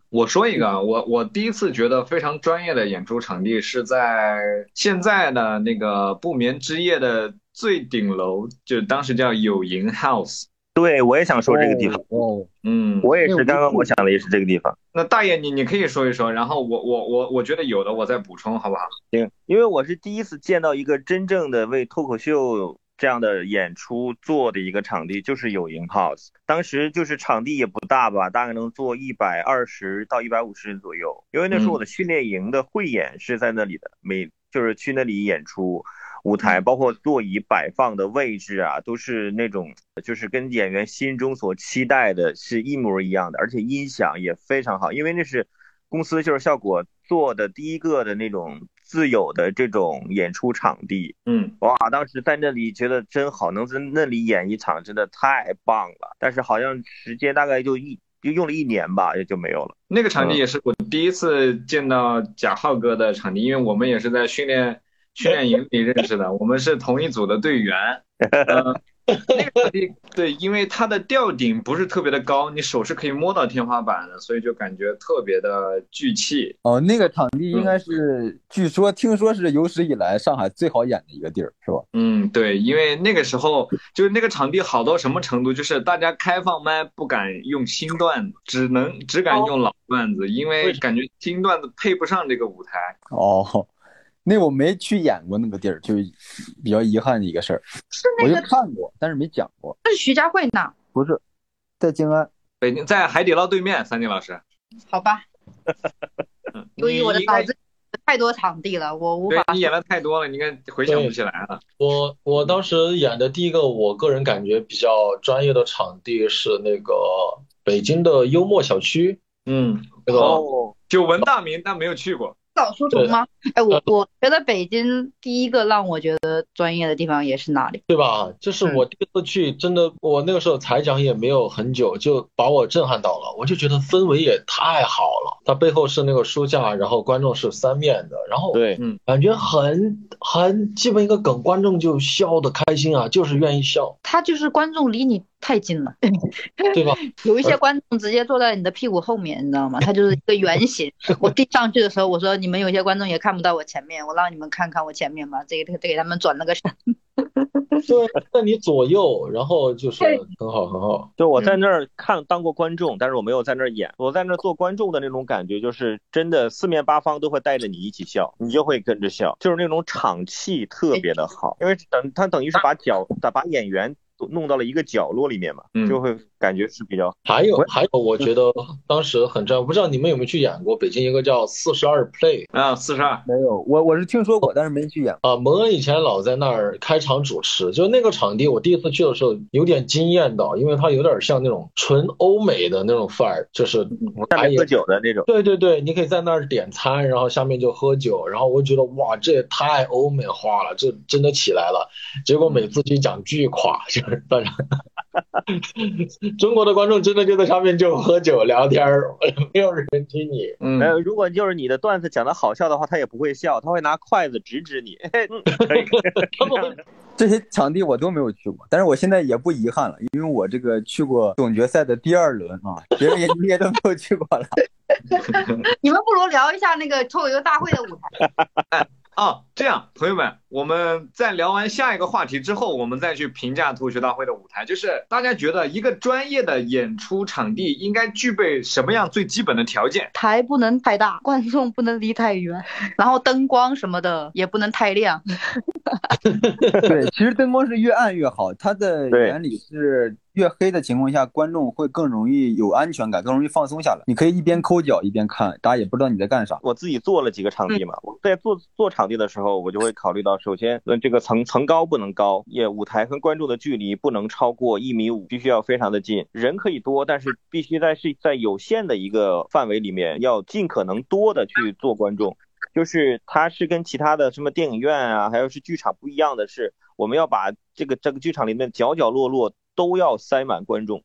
(laughs) 我说一个啊，我我第一次觉得非常专业的演出场地是在现在的那个不眠之夜的最顶楼，就当时叫有营 House。对，我也想说这个地方，哦，嗯，我也是刚刚我想的也是这个地方。那大爷你你可以说一说，然后我我我我觉得有的我再补充好不好？行，因为我是第一次见到一个真正的为脱口秀这样的演出做的一个场地，就是有营 House。当时就是场地也不大吧，大概能坐一百二十到一百五十人左右。因为那时候我的训练营的汇演是在那里的，每就是去那里演出。舞台包括座椅摆放的位置啊，都是那种就是跟演员心中所期待的是一模一样的，而且音响也非常好，因为那是公司就是效果做的第一个的那种自有的这种演出场地。嗯，哇，当时在那里觉得真好，能在那里演一场真的太棒了。但是好像时间大概就一就用了一年吧，也就没有了。那个场地也是我第一次见到贾浩哥的场地，因为我们也是在训练训练营里认识的，(laughs) 我们是同一组的队员。(laughs) 呃，那个场地对，因为它的吊顶不是特别的高，你手是可以摸到天花板的，所以就感觉特别的聚气。哦，那个场地应该是，据说听说是有史以来上海最好演的一个地儿，是吧？嗯，对，因为那个时候就是那个场地好到什么程度，就是大家开放麦不敢用新段子，只能只敢用老段子，因为感觉新段子配不上这个舞台。哦，那我没去演过那个地儿，就比较遗憾的一个事儿。我就是那个看过，但是没讲过。那是徐家汇呢？不是，在静安。北京在海底捞对面，三金老师。好吧，嗯，由于我的脑子太多场地了，我无法。对你演的太多了，你应该回想不起来了。我我当时演的第一个，我个人感觉比较专业的场地是那个北京的幽默小区，嗯，那个哦，久闻大名，但没有去过。早说图吗？哎，我我觉得北京第一个让我觉得专业的地方也是哪里。对吧？就是我第一次去，真的，我那个时候才讲也没有很久，就把我震撼到了。我就觉得氛围也太好了，它背后是那个书架，然后观众是三面的，然后对，感觉很很基本一个梗，观众就笑的开心啊，就是愿意笑，他就是观众离你太近了，(laughs) 对吧？(laughs) 有一些观众直接坐在你的屁股后面，你知道吗？他就是一个圆形。(laughs) 我递上去的时候，我说你们有些观众也看不到我前面，我让你们看看我前面吧。这个得给他们转了个身。对，在你左右，然后就是很好很好。就我在那儿看当过观众，但是我没有在那儿演。我在那儿做观众的那种感觉，就是真的四面八方都会带着你一起笑，你就会跟着笑，就是那种场气特别的好。因为等他等于是把脚把把演员弄到了一个角落里面嘛，嗯。就会感觉是比较还有还有，我觉得当时很震撼，不知道你们有没有去演过北京一个叫四十二 Play 啊，四十二，没有，我我是听说过，但是没去演。啊，蒙恩以前老在那儿开场主持，就那个场地，我第一次去的时候有点惊艳到，因为它有点像那种纯欧美的那种范儿，就是下面喝酒的那种。对对对，你可以在那儿点餐，然后下面就喝酒，然后我觉得哇，这也太欧美化了，这真的起来了。结果每次去讲巨垮，就是反正 (laughs) 中国的观众真的就在上面就喝酒聊天儿，(laughs) 没有人听你。嗯，呃，如果就是你的段子讲的好笑的话，他也不会笑，他会拿筷子指指你。(laughs) 这些场地我都没有去过，但是我现在也不遗憾了，因为我这个去过总决赛的第二轮啊，别人也你也都没有去过了。你们不如聊一下那个脱口秀大会的舞台。哦，这样，朋友们，我们在聊完下一个话题之后，我们再去评价脱口秀大会的舞台。就是大家觉得一个专业的演出场地应该具备什么样最基本的条件？台不能太大，观众不能离太远，然后灯光什么的也不能太亮。对，其实灯光是越暗越好，它的原理是越黑的情况下，观众会更容易有安全感，更容易放松下来。你可以一边抠脚一边看，大家也不知道你在干啥。我自己做了几个场地嘛，我在做做场地的时候，我就会考虑到，首先，呃，这个层层高不能高，也舞台跟观众的距离不能超过一米五，必须要非常的近。人可以多，但是必须在是在有限的一个范围里面，要尽可能多的去做观众。就是它是跟其他的什么电影院啊，还有是剧场不一样的是，我们要把这个这个剧场里面角角落落都要塞满观众，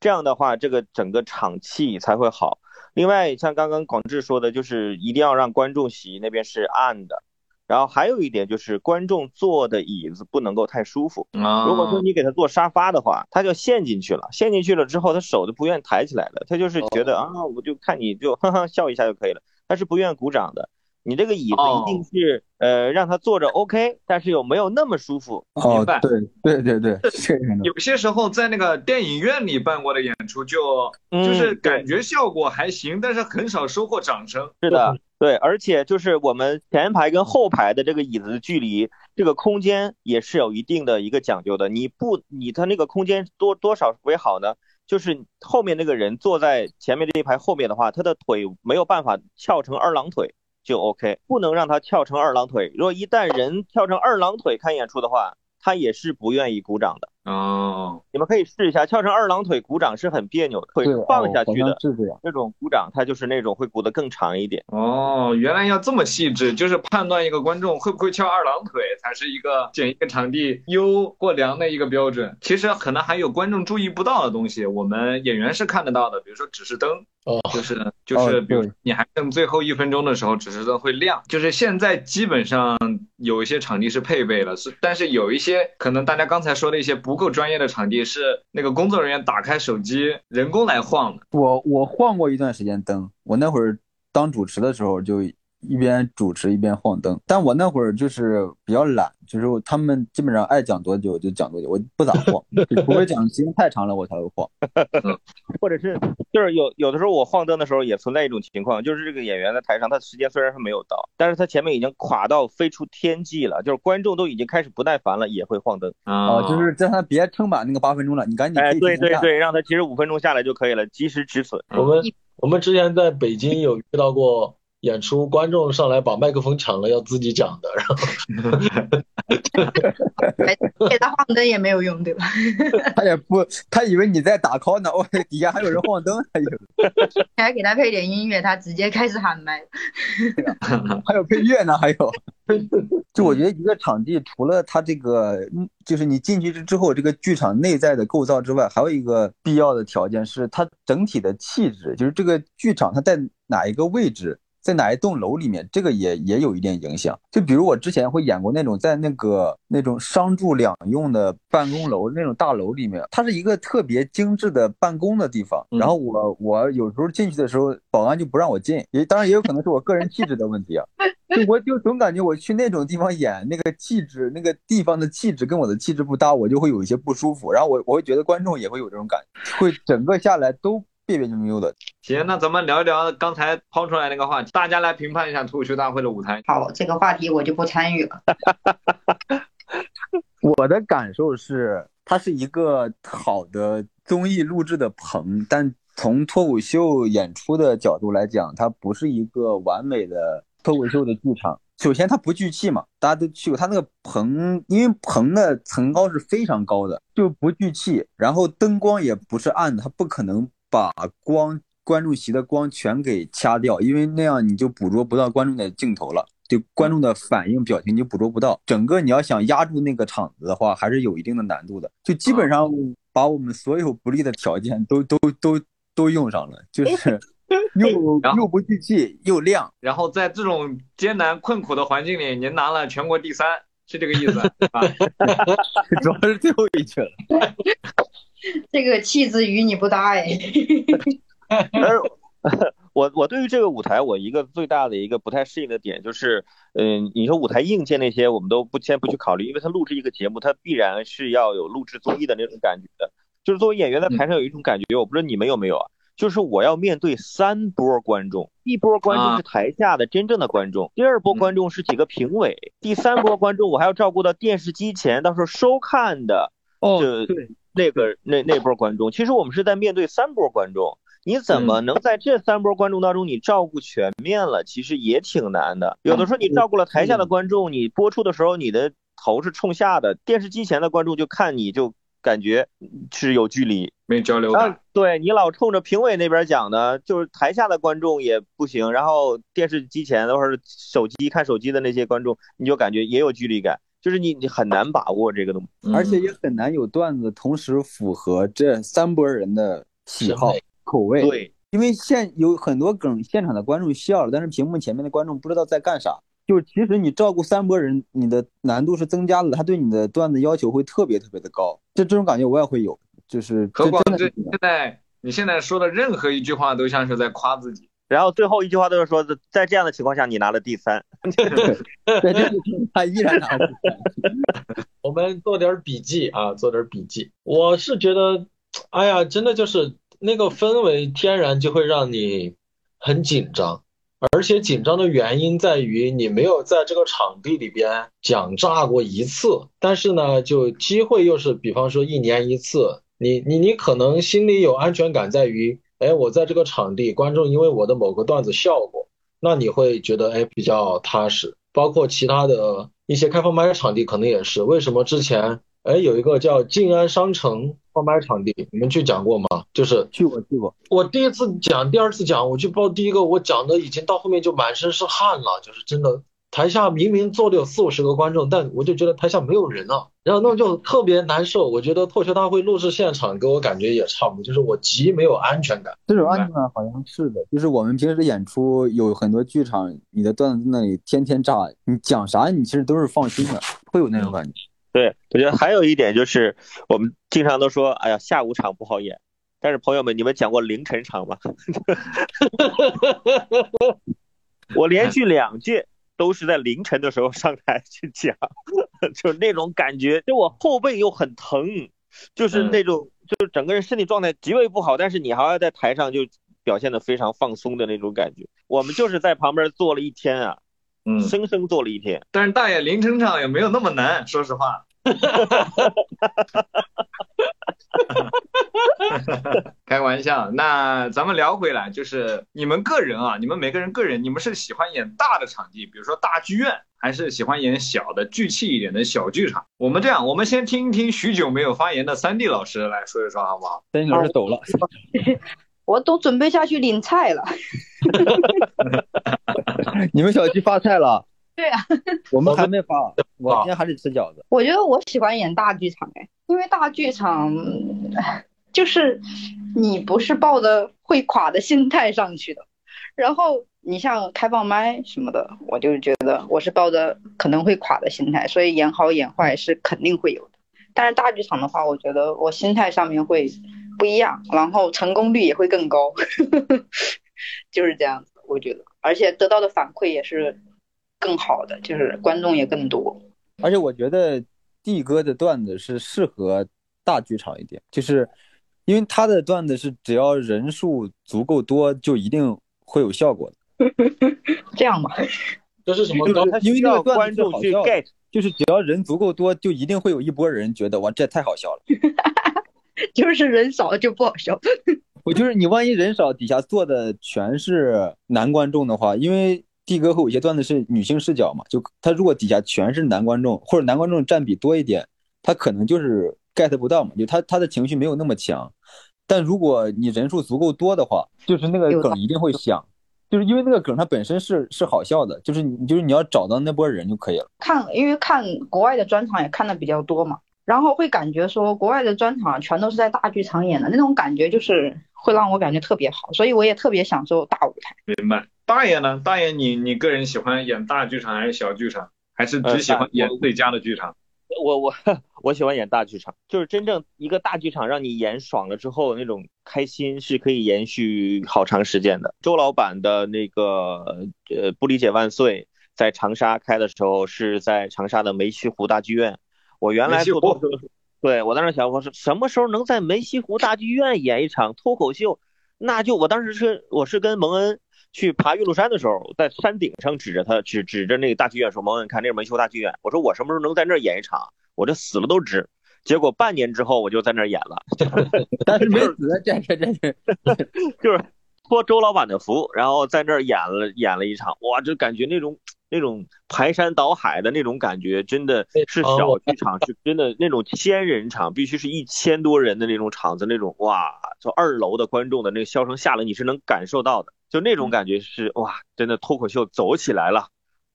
这样的话，这个整个场气才会好。另外，像刚刚广志说的，就是一定要让观众席那边是暗的。然后还有一点就是，观众坐的椅子不能够太舒服。啊如果说你给他坐沙发的话，他就陷进去了，陷进去了之后，他手就不愿意抬起来了，他就是觉得啊，我就看你就 (laughs) 哈哈笑一下就可以了，他是不愿意鼓掌的。你这个椅子一定是、呃让他坐着 OK，但是又没有那么舒服。哦明白，对对对对。(laughs) 有些时候在那个电影院里办过的演出就，嗯就是感觉效果还行，但是很少收获掌声。是的，对，而且就是我们前排跟后排的这个椅子距离，这个空间也是有一定的一个讲究的。你不，你的那个空间多多少为好呢？就是后面那个人坐在前面这一排后面的话，他的腿没有办法翘成二郎腿就 OK，不能让他翘成二郎腿。如果一旦人翘成二郎腿看演出的话，他也是不愿意鼓掌的。哦，你们可以试一下，翘成二郎腿鼓掌是很别扭的，腿对，是放下去的。像是这样。这种鼓掌，它就是那种会鼓得更长一点。哦，原来要这么细致，就是判断一个观众会不会翘二郎腿，才是一个选一个场地优或良的一个标准。其实可能还有观众注意不到的东西，我们演员是看得到的，比如说指示灯，哦，就是就是，比如你还剩最后一分钟的时候，指示灯会亮。就是现在基本上有一些场地是配备了，是但是有一些可能大家刚才说的一些不够专业的场地，是那个工作人员打开手机人工来晃的。我我晃过一段时间灯，我那会儿当主持的时候就一边主持一边晃灯，但我那会儿就是比较懒，就是他们基本上爱讲多久就讲多久，我不咋晃，(laughs) 就除非讲时间太长了我才会晃。(laughs) 或者是就是有有的时候我晃灯的时候也存在一种情况，就是这个演员在台上，他时间虽然是没有到，但是他前面已经垮到飞出天际了，就是观众都已经开始不耐烦了，也会晃灯。啊哦，就是叫他别撑满那个八分钟了，你赶紧对对对，让他其实五分钟下来就可以了，及时止损。我们我们之前在北京有遇到过演出，观众上来把麦克风抢了，要自己讲的，然后给他晃灯也没有用，对吧？(laughs) 他也不，他以为你在打 call 呢，我底下还有人晃灯，还有还给他配点音乐，他直接开始喊麦。(laughs) 还有配乐呢，还有。就我觉得一个场地除了它这个，嗯就是你进去之之后，这个剧场内在的构造之外，还有一个必要的条件是它整体的气质，就是这个剧场它在哪一个位置，在哪一栋楼里面，这个也也有一点影响。就比如我之前会演过那种在那个那种商住两用的办公楼那种大楼里面，它是一个特别精致的办公的地方。嗯然后我我有时候进去的时候，保安就不让我进，也当然也有可能是我个人气质的问题啊。(laughs) 就我就总感觉我去那种地方演，那个气质，那个地方的气质跟我的气质不搭，我就会有一些不舒服。然后我我会觉得观众也会有这种感觉，会整个下来都别别扭扭的。行，那咱们聊一聊刚才抛出来那个话题，大家来评判一下脱口秀大会的舞台。好，这个话题我就不参与了。(laughs) 我的感受是，它是一个好的综艺录制的棚，但从脱口秀演出的角度来讲，它不是一个完美的脱口秀的剧场。首先，它不聚气嘛，大家都去过。它那个棚，因为棚的层高是非常高的，就不聚气。然后灯光也不是暗的，它不可能把光观众席的光全给掐掉，因为那样你就捕捉不到观众的镜头了。就观众的反应、表情你就捕捉不到。整个你要想压住那个场子的话，还是有一定的难度的。就基本上把我们所有不利的条件都都都都用上了，就是 (laughs) 又又不聚气又亮。然后在这种艰难困苦的环境里，您拿了全国第三，是这个意思啊？(laughs) 主要是最后一句了。(laughs) 这个气质与你不搭哎。(laughs) 而我我对于这个舞台，我一个最大的一个不太适应的点就是，嗯，你说舞台硬件那些我们都不先不去考虑，因为它录制一个节目，它必然是要有录制综艺的那种感觉的。就是作为演员在台上有一种感觉，我不知道你们有没有啊？就是我要面对三波观众，一波观众是台下的真正的观众，第二波观众是几个评委，第三波观众我还要照顾到电视机前到时候收看的哦这对，那个那那波观众，其实我们是在面对三波观众，你怎么能在这三波观众当中你照顾全面了？其实也挺难的。有的时候你照顾了台下的观众，你播出的时候你的头是冲下的，电视机前的观众就看你就感觉是有距离。没交流感。对你老冲着评委那边讲呢，就是台下的观众也不行，然后电视机前或者手机看手机的那些观众，你就感觉也有距离感，就是你你很难把握这个东西。而且也很难有段子同时符合这三波人的喜好口味。对，因为现有很多梗，现场的观众笑了，但是屏幕前面的观众不知道在干啥。就其实你照顾三波人，你的难度是增加了，他对你的段子要求会特别特别的高。这这种感觉我也会有，就是何况这这真的现在你现在说的任何一句话都像是在夸自己。然后最后一句话都是说，在这样的情况下你拿了第三。(laughs) 他依然拿了。(laughs) 我们做点笔记啊，做点笔记。我是觉得，哎呀，真的就是那个氛围，天然就会让你很紧张，而且紧张的原因在于你没有在这个场地里边讲炸过一次，但是呢，就机会又是，比方说一年一次，你你你可能心里有安全感在于，哎，我在这个场地，观众因为我的某个段子笑过，那你会觉得哎比较踏实。包括其他的一些开放麦场地可能也是。为什么之前哎有一个叫静安商城放麦场地，你们去讲过吗？就是去过去过，我第一次讲，第二次讲，我去报第一个，我讲的已经到后面就满身是汗了，就是真的。台下明明坐的有四五十个观众，但我就觉得台下没有人啊，然后那就特别难受。我觉得脱口秀大会录制现场给我感觉也差不多，就是我极没有安全感。这种安全感好像是的，就是我们平时演出有很多剧场，你的段子那里天天炸，你讲啥你其实都是放心的，会有那种感觉。对，我觉得还有一点就是，我们经常都说，哎呀，下午场不好演。但是朋友们，你们讲过凌晨场吗？(laughs) 我连续两届都是在凌晨的时候上台去讲，(laughs) 就那种感觉，就我后背又很疼，就是那种，就是整个人身体状态极为不好，但是你还要在台上就表现的非常放松的那种感觉。我们就是在旁边坐了一天啊，嗯，生生坐了一天。但是大爷凌晨场也没有那么难，说实话。(laughs) 开玩笑，那咱们聊回来，就是你们个人啊，你们每个人个人，你们是喜欢演大的场地，比如说大剧院，还是喜欢演小的聚气一点的小剧场？我们这样，我们先听一听许久没有发言的三 D 老师来说一说，好不好？三 D 老师走了，我都准备下去领菜了。(laughs) 你们小区发菜了？对啊，(laughs) 我们还没发，我今天还得吃饺子。我觉得我喜欢演大剧场哎，因为大剧场就是你不是抱着会垮的心态上去的，然后你像开放麦什么的，我就觉得我是抱着可能会垮的心态，所以演好演坏是肯定会有的。但是大剧场的话，我觉得我心态上面会不一样，然后成功率也会更高，(laughs) 就是这样子。我觉得，而且得到的反馈也是更好的，就是观众也更多。而且我觉得帝哥的段子是适合大剧场一点，就是因为他的段子是只要人数足够多，就一定会有效果的。(laughs) 这样吧，这是什么高？因为那个段观众去子好笑的 get，就是只要人足够多，就一定会有一波人觉得哇，这太好笑了。(laughs) 就是人少就不好笑。(laughs) 我就是你，万一人少，底下坐的全是男观众的话，因为帝哥会有一些段子是女性视角嘛，就他如果底下全是男观众，或者男观众占比多一点，他可能就是 get 不到嘛，就他他的情绪没有那么强。但如果你人数足够多的话，就是那个梗一定会响，就是因为那个梗它本身是是好笑的，就是你就是你要找到那波人就可以了。看，因为看国外的专场也看的比较多嘛，然后会感觉说国外的专场全都是在大剧场演的那种感觉，就是会让我感觉特别好，所以我也特别享受大舞台。明白。大爷呢？大爷你，你个人喜欢演大剧场还是小剧场，还是只喜欢演最佳的剧场？我我 (laughs) 我喜欢演大剧场，就是真正一个大剧场让你演爽了之后，那种开心是可以延续好长时间的。周老板的那个呃不理解万岁，在长沙开的时候是在长沙的梅溪湖大剧院。我原来梅溪湖做脱口秀，(laughs) 对我当时想，我说什么时候能在梅溪湖大剧院演一场脱口秀？那就我当时是我是跟蒙恩去爬岳麓山的时候，在山顶上指着他指指着那个大剧院说：“蒙恩，看那是梅秀大剧院。”我说我什么时候能在那儿演一场？我这死了都值。结果半年之后我就在那儿演了，(laughs) 但是没死，这这这这，(laughs) 就是托周老板的福，然后在那儿演了演了一场，哇，就感觉那种那种排山倒海的那种感觉，真的是小剧场，是真的那种千人场，必须是一千多人的那种场子，那种哇，就二楼的观众的那个笑声下来，你是能感受到的，就那种感觉是哇，真的脱口秀走起来了。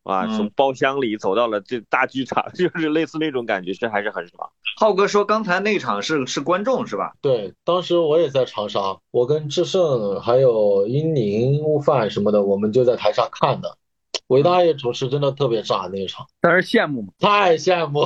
啊，嗯从包厢里走到了这大剧场，(laughs) 就是类似那种感觉，是还是很爽。浩哥说刚才那场是是观众是吧？对，当时我也在长沙，我跟志胜还有英宁、悟饭什么的，我们就在台上看的。韦大爷主持真的特别炸那一场，但是羡慕嘛。太羡慕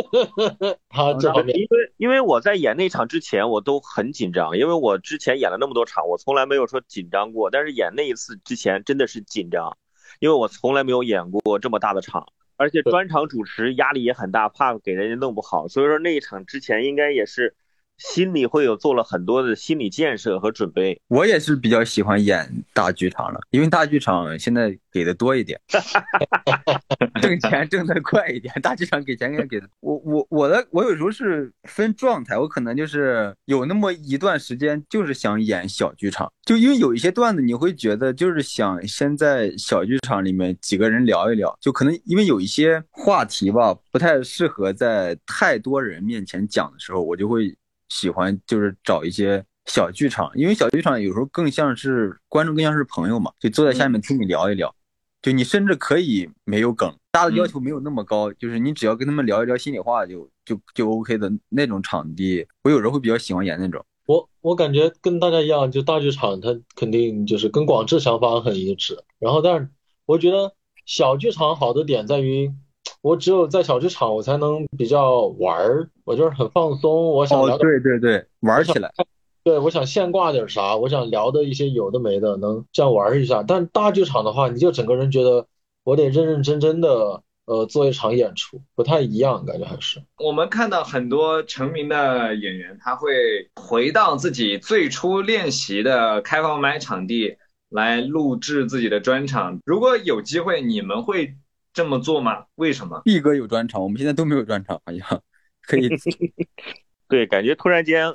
(laughs) 他这方面。因为因为我在演那场之前，我都很紧张，因为我之前演了那么多场，我从来没有说紧张过，但是演那一次之前真的是紧张，因为我从来没有演过这么大的场，而且专场主持压力也很大，怕给人家弄不好，所以说那一场之前应该也是心里会有做了很多的心理建设和准备。我也是比较喜欢演大剧场了，因为大剧场现在给的多一点，(laughs) 挣钱挣得快一点。大剧场给钱也给的，我我我的我有时候是分状态，我可能就是有那么一段时间就是想演小剧场，就因为有一些段子你会觉得就是想先在小剧场里面几个人聊一聊，就可能因为有一些话题吧不太适合在太多人面前讲的时候，我就会喜欢就是找一些小剧场，因为小剧场有时候更像是观众更像是朋友嘛，就坐在下面听你聊一聊，就你甚至可以没有梗，大家的要求没有那么高，就是你只要跟他们聊一聊心里话就就就 OK 的那种场地，我有时候会比较喜欢演那种。我我感觉跟大家一样，就大剧场它肯定就是跟广志想法很一致。然后，但是我觉得小剧场好的点在于，我只有在小剧场我才能比较玩儿，我就是很放松，我想聊哦，对对对，玩起来。对，我想现挂点啥，我想聊的一些有的没的，能这样玩儿一下。但大剧场的话，你就整个人觉得我得认认真真的呃做一场演出，不太一样，感觉还是。我们看到很多成名的演员，他会回到自己最初练习的开放麦场地来录制自己的专场。如果有机会，你们会这么做吗？为什么？毕哥有专场，我们现在都没有专场，好像可以 (laughs) 对，感觉突然间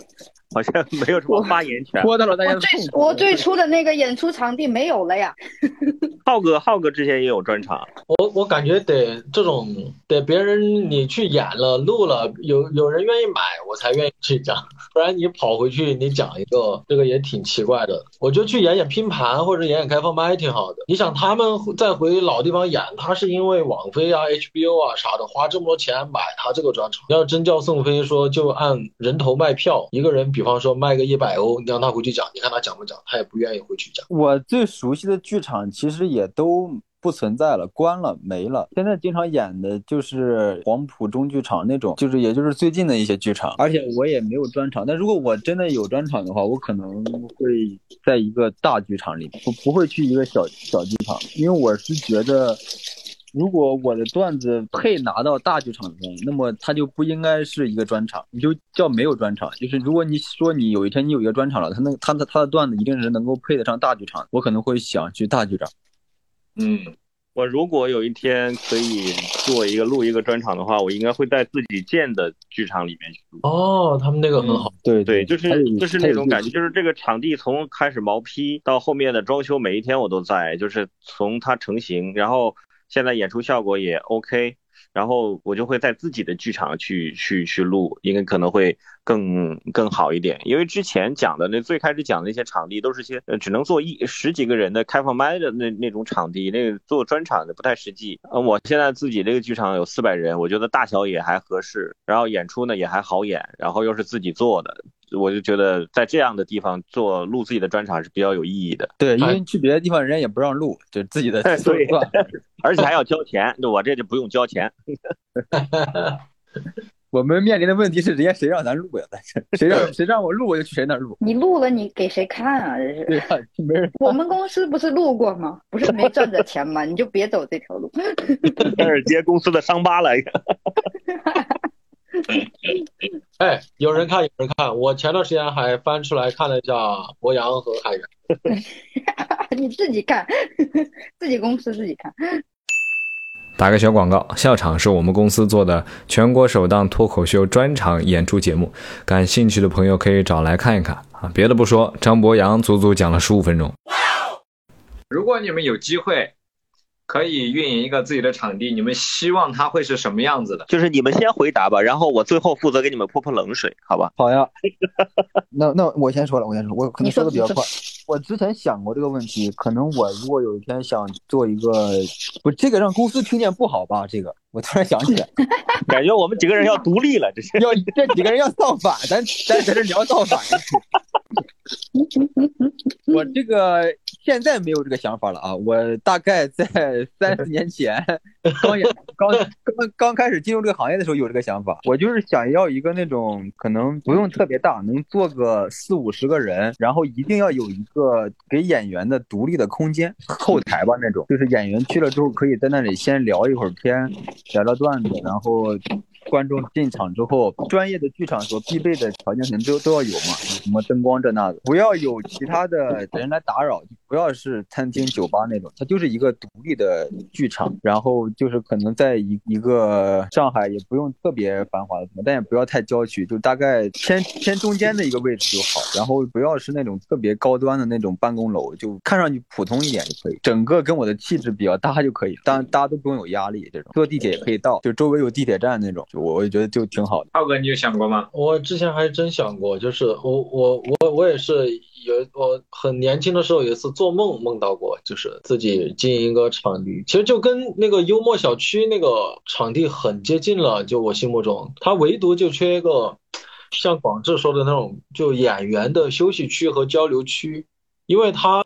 好像没有什么发言权。拖到了大家我最。我最初的那个演出场地没有了呀。(laughs) 浩哥，浩哥之前也有专场，我我感觉得这种得别人你去演了录了，有有人愿意买，我才愿意去讲，不然你跑回去你讲一个，这个也挺奇怪的。我就去演演拼盘或者演演开放麦挺好的。你想他们再回老地方演，他是因为网飞啊、HBO 啊啥的花这么多钱买他这个专场。要真叫宋飞说就按人头卖票，一个人比比方说卖个一百欧，你让他回去讲，你看他讲不讲？他也不愿意回去讲。我最熟悉的剧场其实也都不存在了，关了，没了。现在经常演的就是黄埔中剧场那种，就是也就是最近的一些剧场。而且我也没有专场，但如果我真的有专场的话，我可能会在一个大剧场里，不不会去一个小小剧场，因为我是觉得。如果我的段子配拿到大剧场中，那么它就不应该是一个专场，你就叫没有专场。就是如果你说你有一天你有一个专场了，他那他的他的段子一定是能够配得上大剧场，我可能会想去大剧场。嗯，我如果有一天可以做一个录一个专场的话，我应该会在自己建的剧场里面去录。哦，他们那个很好。对对，就是就是那种感觉，就是这个场地从开始毛坯到后面的装修，每一天我都在，就是从它成型，然后现在演出效果也 OK，然后我就会在自己的剧场去去去录，应该可能会更更好一点。因为之前讲的那最开始讲的那些场地都是些呃只能坐一十几个人的开放麦的那那种场地，那个做专场的不太实际。呃，我现在自己这个剧场有四百人，我觉得大小也还合适，然后演出呢也还好演，然后又是自己做的，我就觉得在这样的地方做录自己的专场是比较有意义的，对，因为去别的地方人家也不让录，就自己的哎对段 (laughs) 而且还要交钱，我这就不用交钱。(laughs) 我们面临的问题是，人家谁让咱录呀？谁让 (laughs) 谁让我录，我就去谁那录。你录了，你给谁看啊？这是。没人。我们公司不是录过吗？不是没赚着钱吗？你就别走这条路。开始接公司的伤疤了。(laughs) 哎，有人看，有人看。我前段时间还翻出来看了一下博洋和海源。(laughs) 你自己看，自己公司自己看。打个小广告，笑场是我们公司做的全国首档脱口秀专场演出节目，感兴趣的朋友可以找来看一看啊。别的不说，张博洋足足讲了十五分钟。如果你们有机会可以运营一个自己的场地，你们希望它会是什么样子的？就是你们先回答吧，然后我最后负责给你们泼泼冷水，好吧？好呀，那那我先说了，我先说，我可能说说的比较快。我之前想过这个问题，可能我如果有一天想做一个，不，这个让公司听见不好吧？这个我突然想起来，(laughs) 感觉我们几个人要独立了，这是。要这几个人要造反，咱咱在这聊造反。我这个现在没有这个想法了啊！我大概在三十年前 (laughs) 刚也刚刚刚开始进入这个行业的时候有这个想法，我就是想要一个那种可能不用特别大，能坐个四五十个人，然后一定要有一个给演员的独立的空间，后台吧那种，就是演员去了之后可以在那里先聊一会儿天，聊聊段子，然后。观众进场之后，专业的剧场所必备的条件肯定都都要有嘛，什么灯光这那的，不要有其他的人来打扰，不要是餐厅、酒吧那种，它就是一个独立的剧场，然后就是可能在一一个上海也不用特别繁华的地方，但也不要太郊区，就大概偏偏中间的一个位置就好，然后不要是那种特别高端的那种办公楼，就看上去普通一点就可以，整个跟我的气质比较搭就可以，当然大家都不用有压力，这种坐地铁也可以到，就周围有地铁站那种，就我我觉得就挺好的。浩哥，你有想过吗？我之前还真想过，就是我我我我也是有我很年轻的时候有一次做梦梦到过，就是自己经营一个场地，其实就跟那个幽默小区那个场地很接近了，就我心目中，它唯独就缺一个像广志说的那种，就演员的休息区和交流区，因为它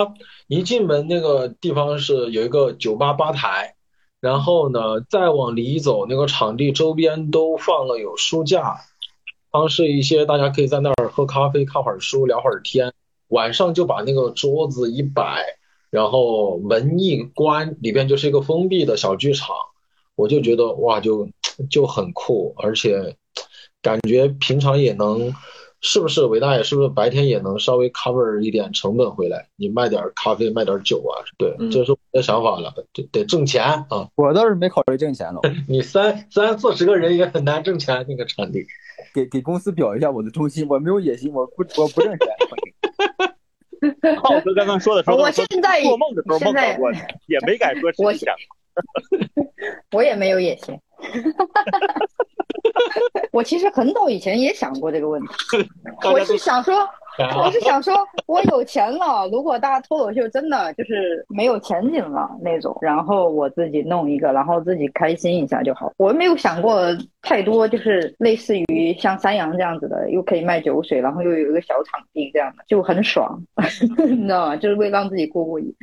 一进门那个地方是有一个酒吧吧台。然后呢，再往里走，那个场地周边都放了有书架，方式一些大家可以在那儿喝咖啡、看会儿书、聊会儿天。晚上就把那个桌子一摆，然后门一关，里边就是一个封闭的小剧场。我就觉得哇，就就很酷，而且感觉平常也能，是不是伟大爷？是不是白天也能稍微 cover 一点成本回来？你卖点咖啡，卖点酒啊？对，嗯这是我的想法了，得得挣钱啊！我倒是没考虑挣钱了，(laughs) 你三三四十个人也很难挣钱，那个场地。给给公司表一下我的忠心，我没有野心，我不我不挣钱。(laughs) (laughs) 浩哥刚刚说的时候，我现在做梦的时候梦到过，也没敢说我实际上。我 (laughs) 也没有野心。(laughs) (laughs) 我其实很早以前也想过这个问题，(laughs) 我是想说，我是想说，我有钱了，如果大家脱口秀真的就是没有前景了那种，然后我自己弄一个，然后自己开心一下就好。我没有想过太多，就是类似于像三阳这样子的，又可以卖酒水，然后又有一个小场地这样的，就很爽，(laughs) 你知道吗？就是为让自己过过瘾，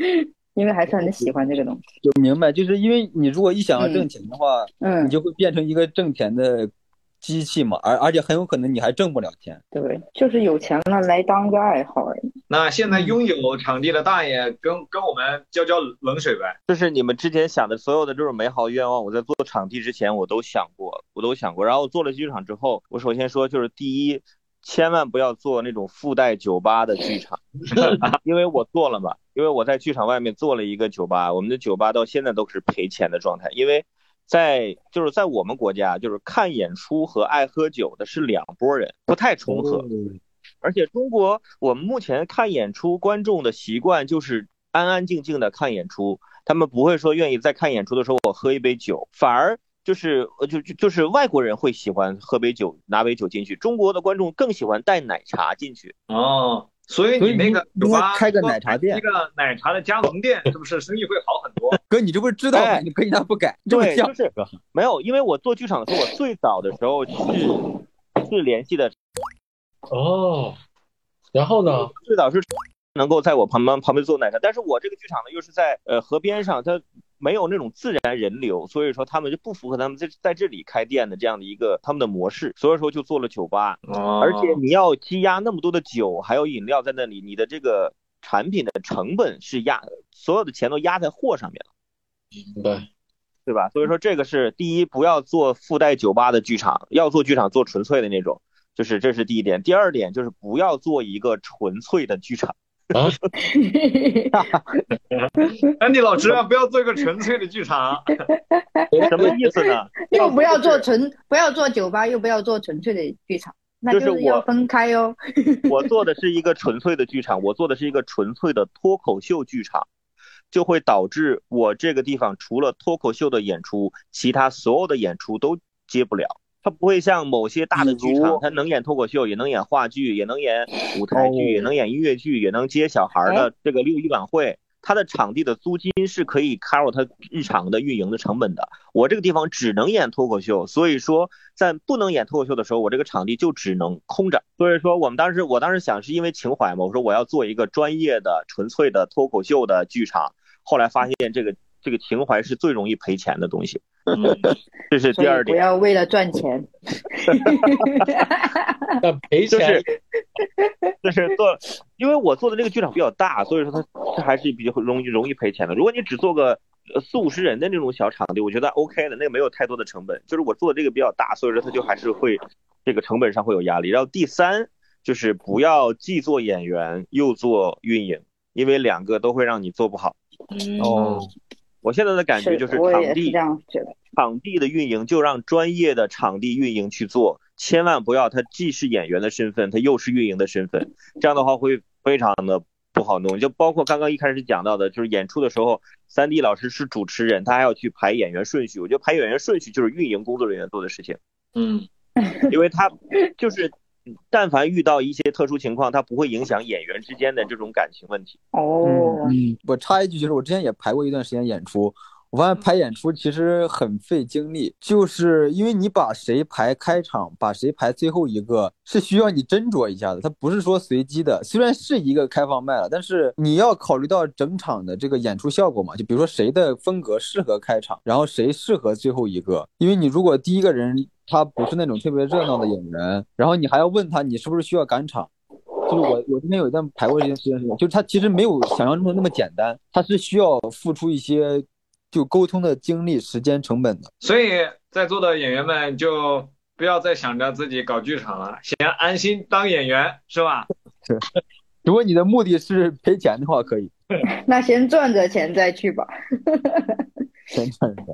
因为还是很喜欢这个东西。就明白，就是因为你如果一想要挣钱的话，嗯你，就会变成一个挣钱的机器嘛，而而且很有可能你还挣不了钱。对，就是有钱了来当个爱好而已。那现在拥有场地的大爷跟跟我们浇浇冷水呗。就是你们之前想的所有的这种美好愿望，我在做场地之前我都想过，我都想过。然后做了剧场之后，我首先说就是第一，千万不要做那种附带酒吧的剧场，(laughs) 因为我做了嘛，因为我在剧场外面做了一个酒吧，我们的酒吧到现在都是赔钱的状态，因为在就是在我们国家，就是看演出和爱喝酒的是两拨人，不太重合。而且中国我们目前看演出，观众的习惯就是安安静静的看演出，他们不会说愿意在看演出的时候我喝一杯酒，反而就是呃就就就是外国人会喜欢喝杯酒，拿杯酒进去，中国的观众更喜欢带奶茶进去。哦，所以所以你你那个酒应该吧开个奶茶店一个奶茶的加盟店，是不是生意会好很多？(laughs) 哥，你这不是知道吗？哎你可以拿不改，这么对，就是没有，因为我做剧场的时候，我最早的时候是是联系的哦，然后呢？最早是能够在我旁边旁边做奶茶，但是我这个剧场呢又是在呃河边上，它没有那种自然人流，所以说他们就不符合他们在在这里开店的这样的一个他们的模式，所以说就做了酒吧，哦而且你要积压那么多的酒还有饮料在那里，你的这个产品的成本是压所有的钱都压在货上面了。明白。对吧？所以说这个是第一，不要做附带酒吧的剧场，要做剧场做纯粹的那种，就是这是第一点。第二点就是不要做一个纯粹的剧场。(laughs) 安迪老师啊，不要做一个纯粹的剧场。(laughs) 什么意思呢？(laughs) 又不要做纯，不要做酒吧，又不要做纯粹的剧场，那就是是要我分开哦。我做的是一个纯粹的剧场，我做的是一个纯粹的脱口秀剧场，就会导致我这个地方除了脱口秀的演出，其他所有的演出都接不了。它不会像某些大的剧场，它能演脱口秀，也能演话剧，也能演舞台剧，哦也能演音乐剧，也能接小孩儿的这个六一晚会。它的场地的租金是可以 cover 它日常的运营的成本的。我这个地方只能演脱口秀，所以说在不能演脱口秀的时候，我这个场地就只能空着。所以说我们当时，我当时想是因为情怀嘛，我说我要做一个专业的、纯粹的脱口秀的剧场。后来发现这个这个情怀是最容易赔钱的东西，(laughs) 这是第二点。不要为了赚钱。(laughs) (laughs) 那赔就钱是就是做，因为我做的这个剧场比较大，所以说它它还是比较容易容易赔钱的。如果你只做个呃四五十人的那种小场地，我觉得 OK 的，那个没有太多的成本。就是我做的这个比较大，所以说它就还是会这个成本上会有压力。然后第三就是不要既做演员又做运营，因为两个都会让你做不好。哦，我现在的感觉就是场地我也是这样觉得。场地的运营就让专业的场地运营去做，千万不要他既是演员的身份，他又是运营的身份，这样的话会非常的不好弄。就包括刚刚一开始讲到的，就是演出的时候，三 D 老师是主持人，他还要去排演员顺序。我觉得排演员顺序就是运营工作人员做的事情，嗯，因为他就是但凡遇到一些特殊情况，它不会影响演员之间的这种感情问题。哦，嗯，我插一句，就是我之前也排过一段时间演出，我发现排演出其实很费精力，就是因为你把谁排开场，把谁排最后一个，是需要你斟酌一下的，它不是说随机的。虽然是一个开放麦了，但是你要考虑到整场的这个演出效果嘛，就比如说谁的风格适合开场，然后谁适合最后一个，因为你如果第一个人他不是那种特别热闹的演员，然后你还要问他你是不是需要赶场。就是我，我之前有一段排过这件事情，就是他其实没有想象中的那么简单，他是需要付出一些就沟通的精力、时间成本的。所以在座的演员们就不要再想着自己搞剧场了，先安心当演员，是吧？如果你的目的是赔钱的话，可以。(laughs) 那先赚着钱再去吧。(laughs) 先赚钱。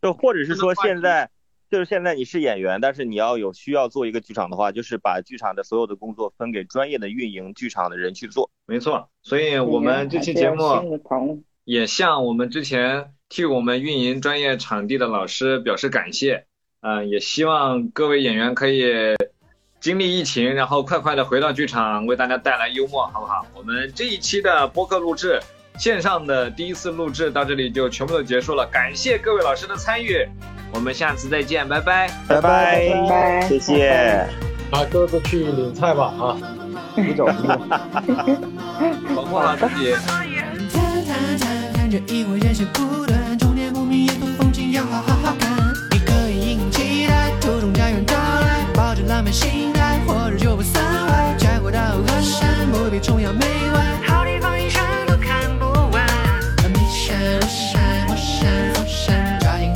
就或者是说现在，就是现在你是演员，但是你要有需要做一个剧场的话，就是把剧场的所有的工作分给专业的运营剧场的人去做。没错，所以我们这期节目也像我们之前替我们运营专业场地的老师表示感谢。嗯、也希望各位演员可以经历疫情，然后快快的回到剧场，为大家带来幽默，好不好？我们这一期的播客录制，线上的第一次录制到这里就全部都结束了，感谢各位老师的参与，我们下次再见，拜拜。拜拜，拜拜谢谢。啊，各自去领菜吧啊。(laughs) 你走，你走。保护好自己。(laughs) 星好好看你可以期待途中到来浪漫心态活着就不算坏大好山不必崇洋媚外好地方一生都看不完山庐山山山抓紧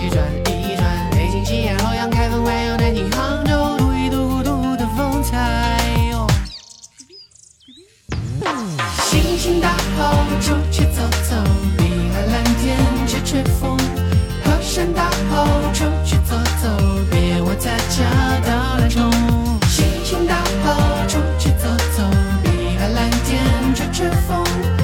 去转一转。北京西安洛阳开封南京杭州一古都的风采。心情大好出去走走碧海蓝天吹风河山大好出去走走别窝在家当懒虫心情大好出去走走碧海蓝天吹吹风。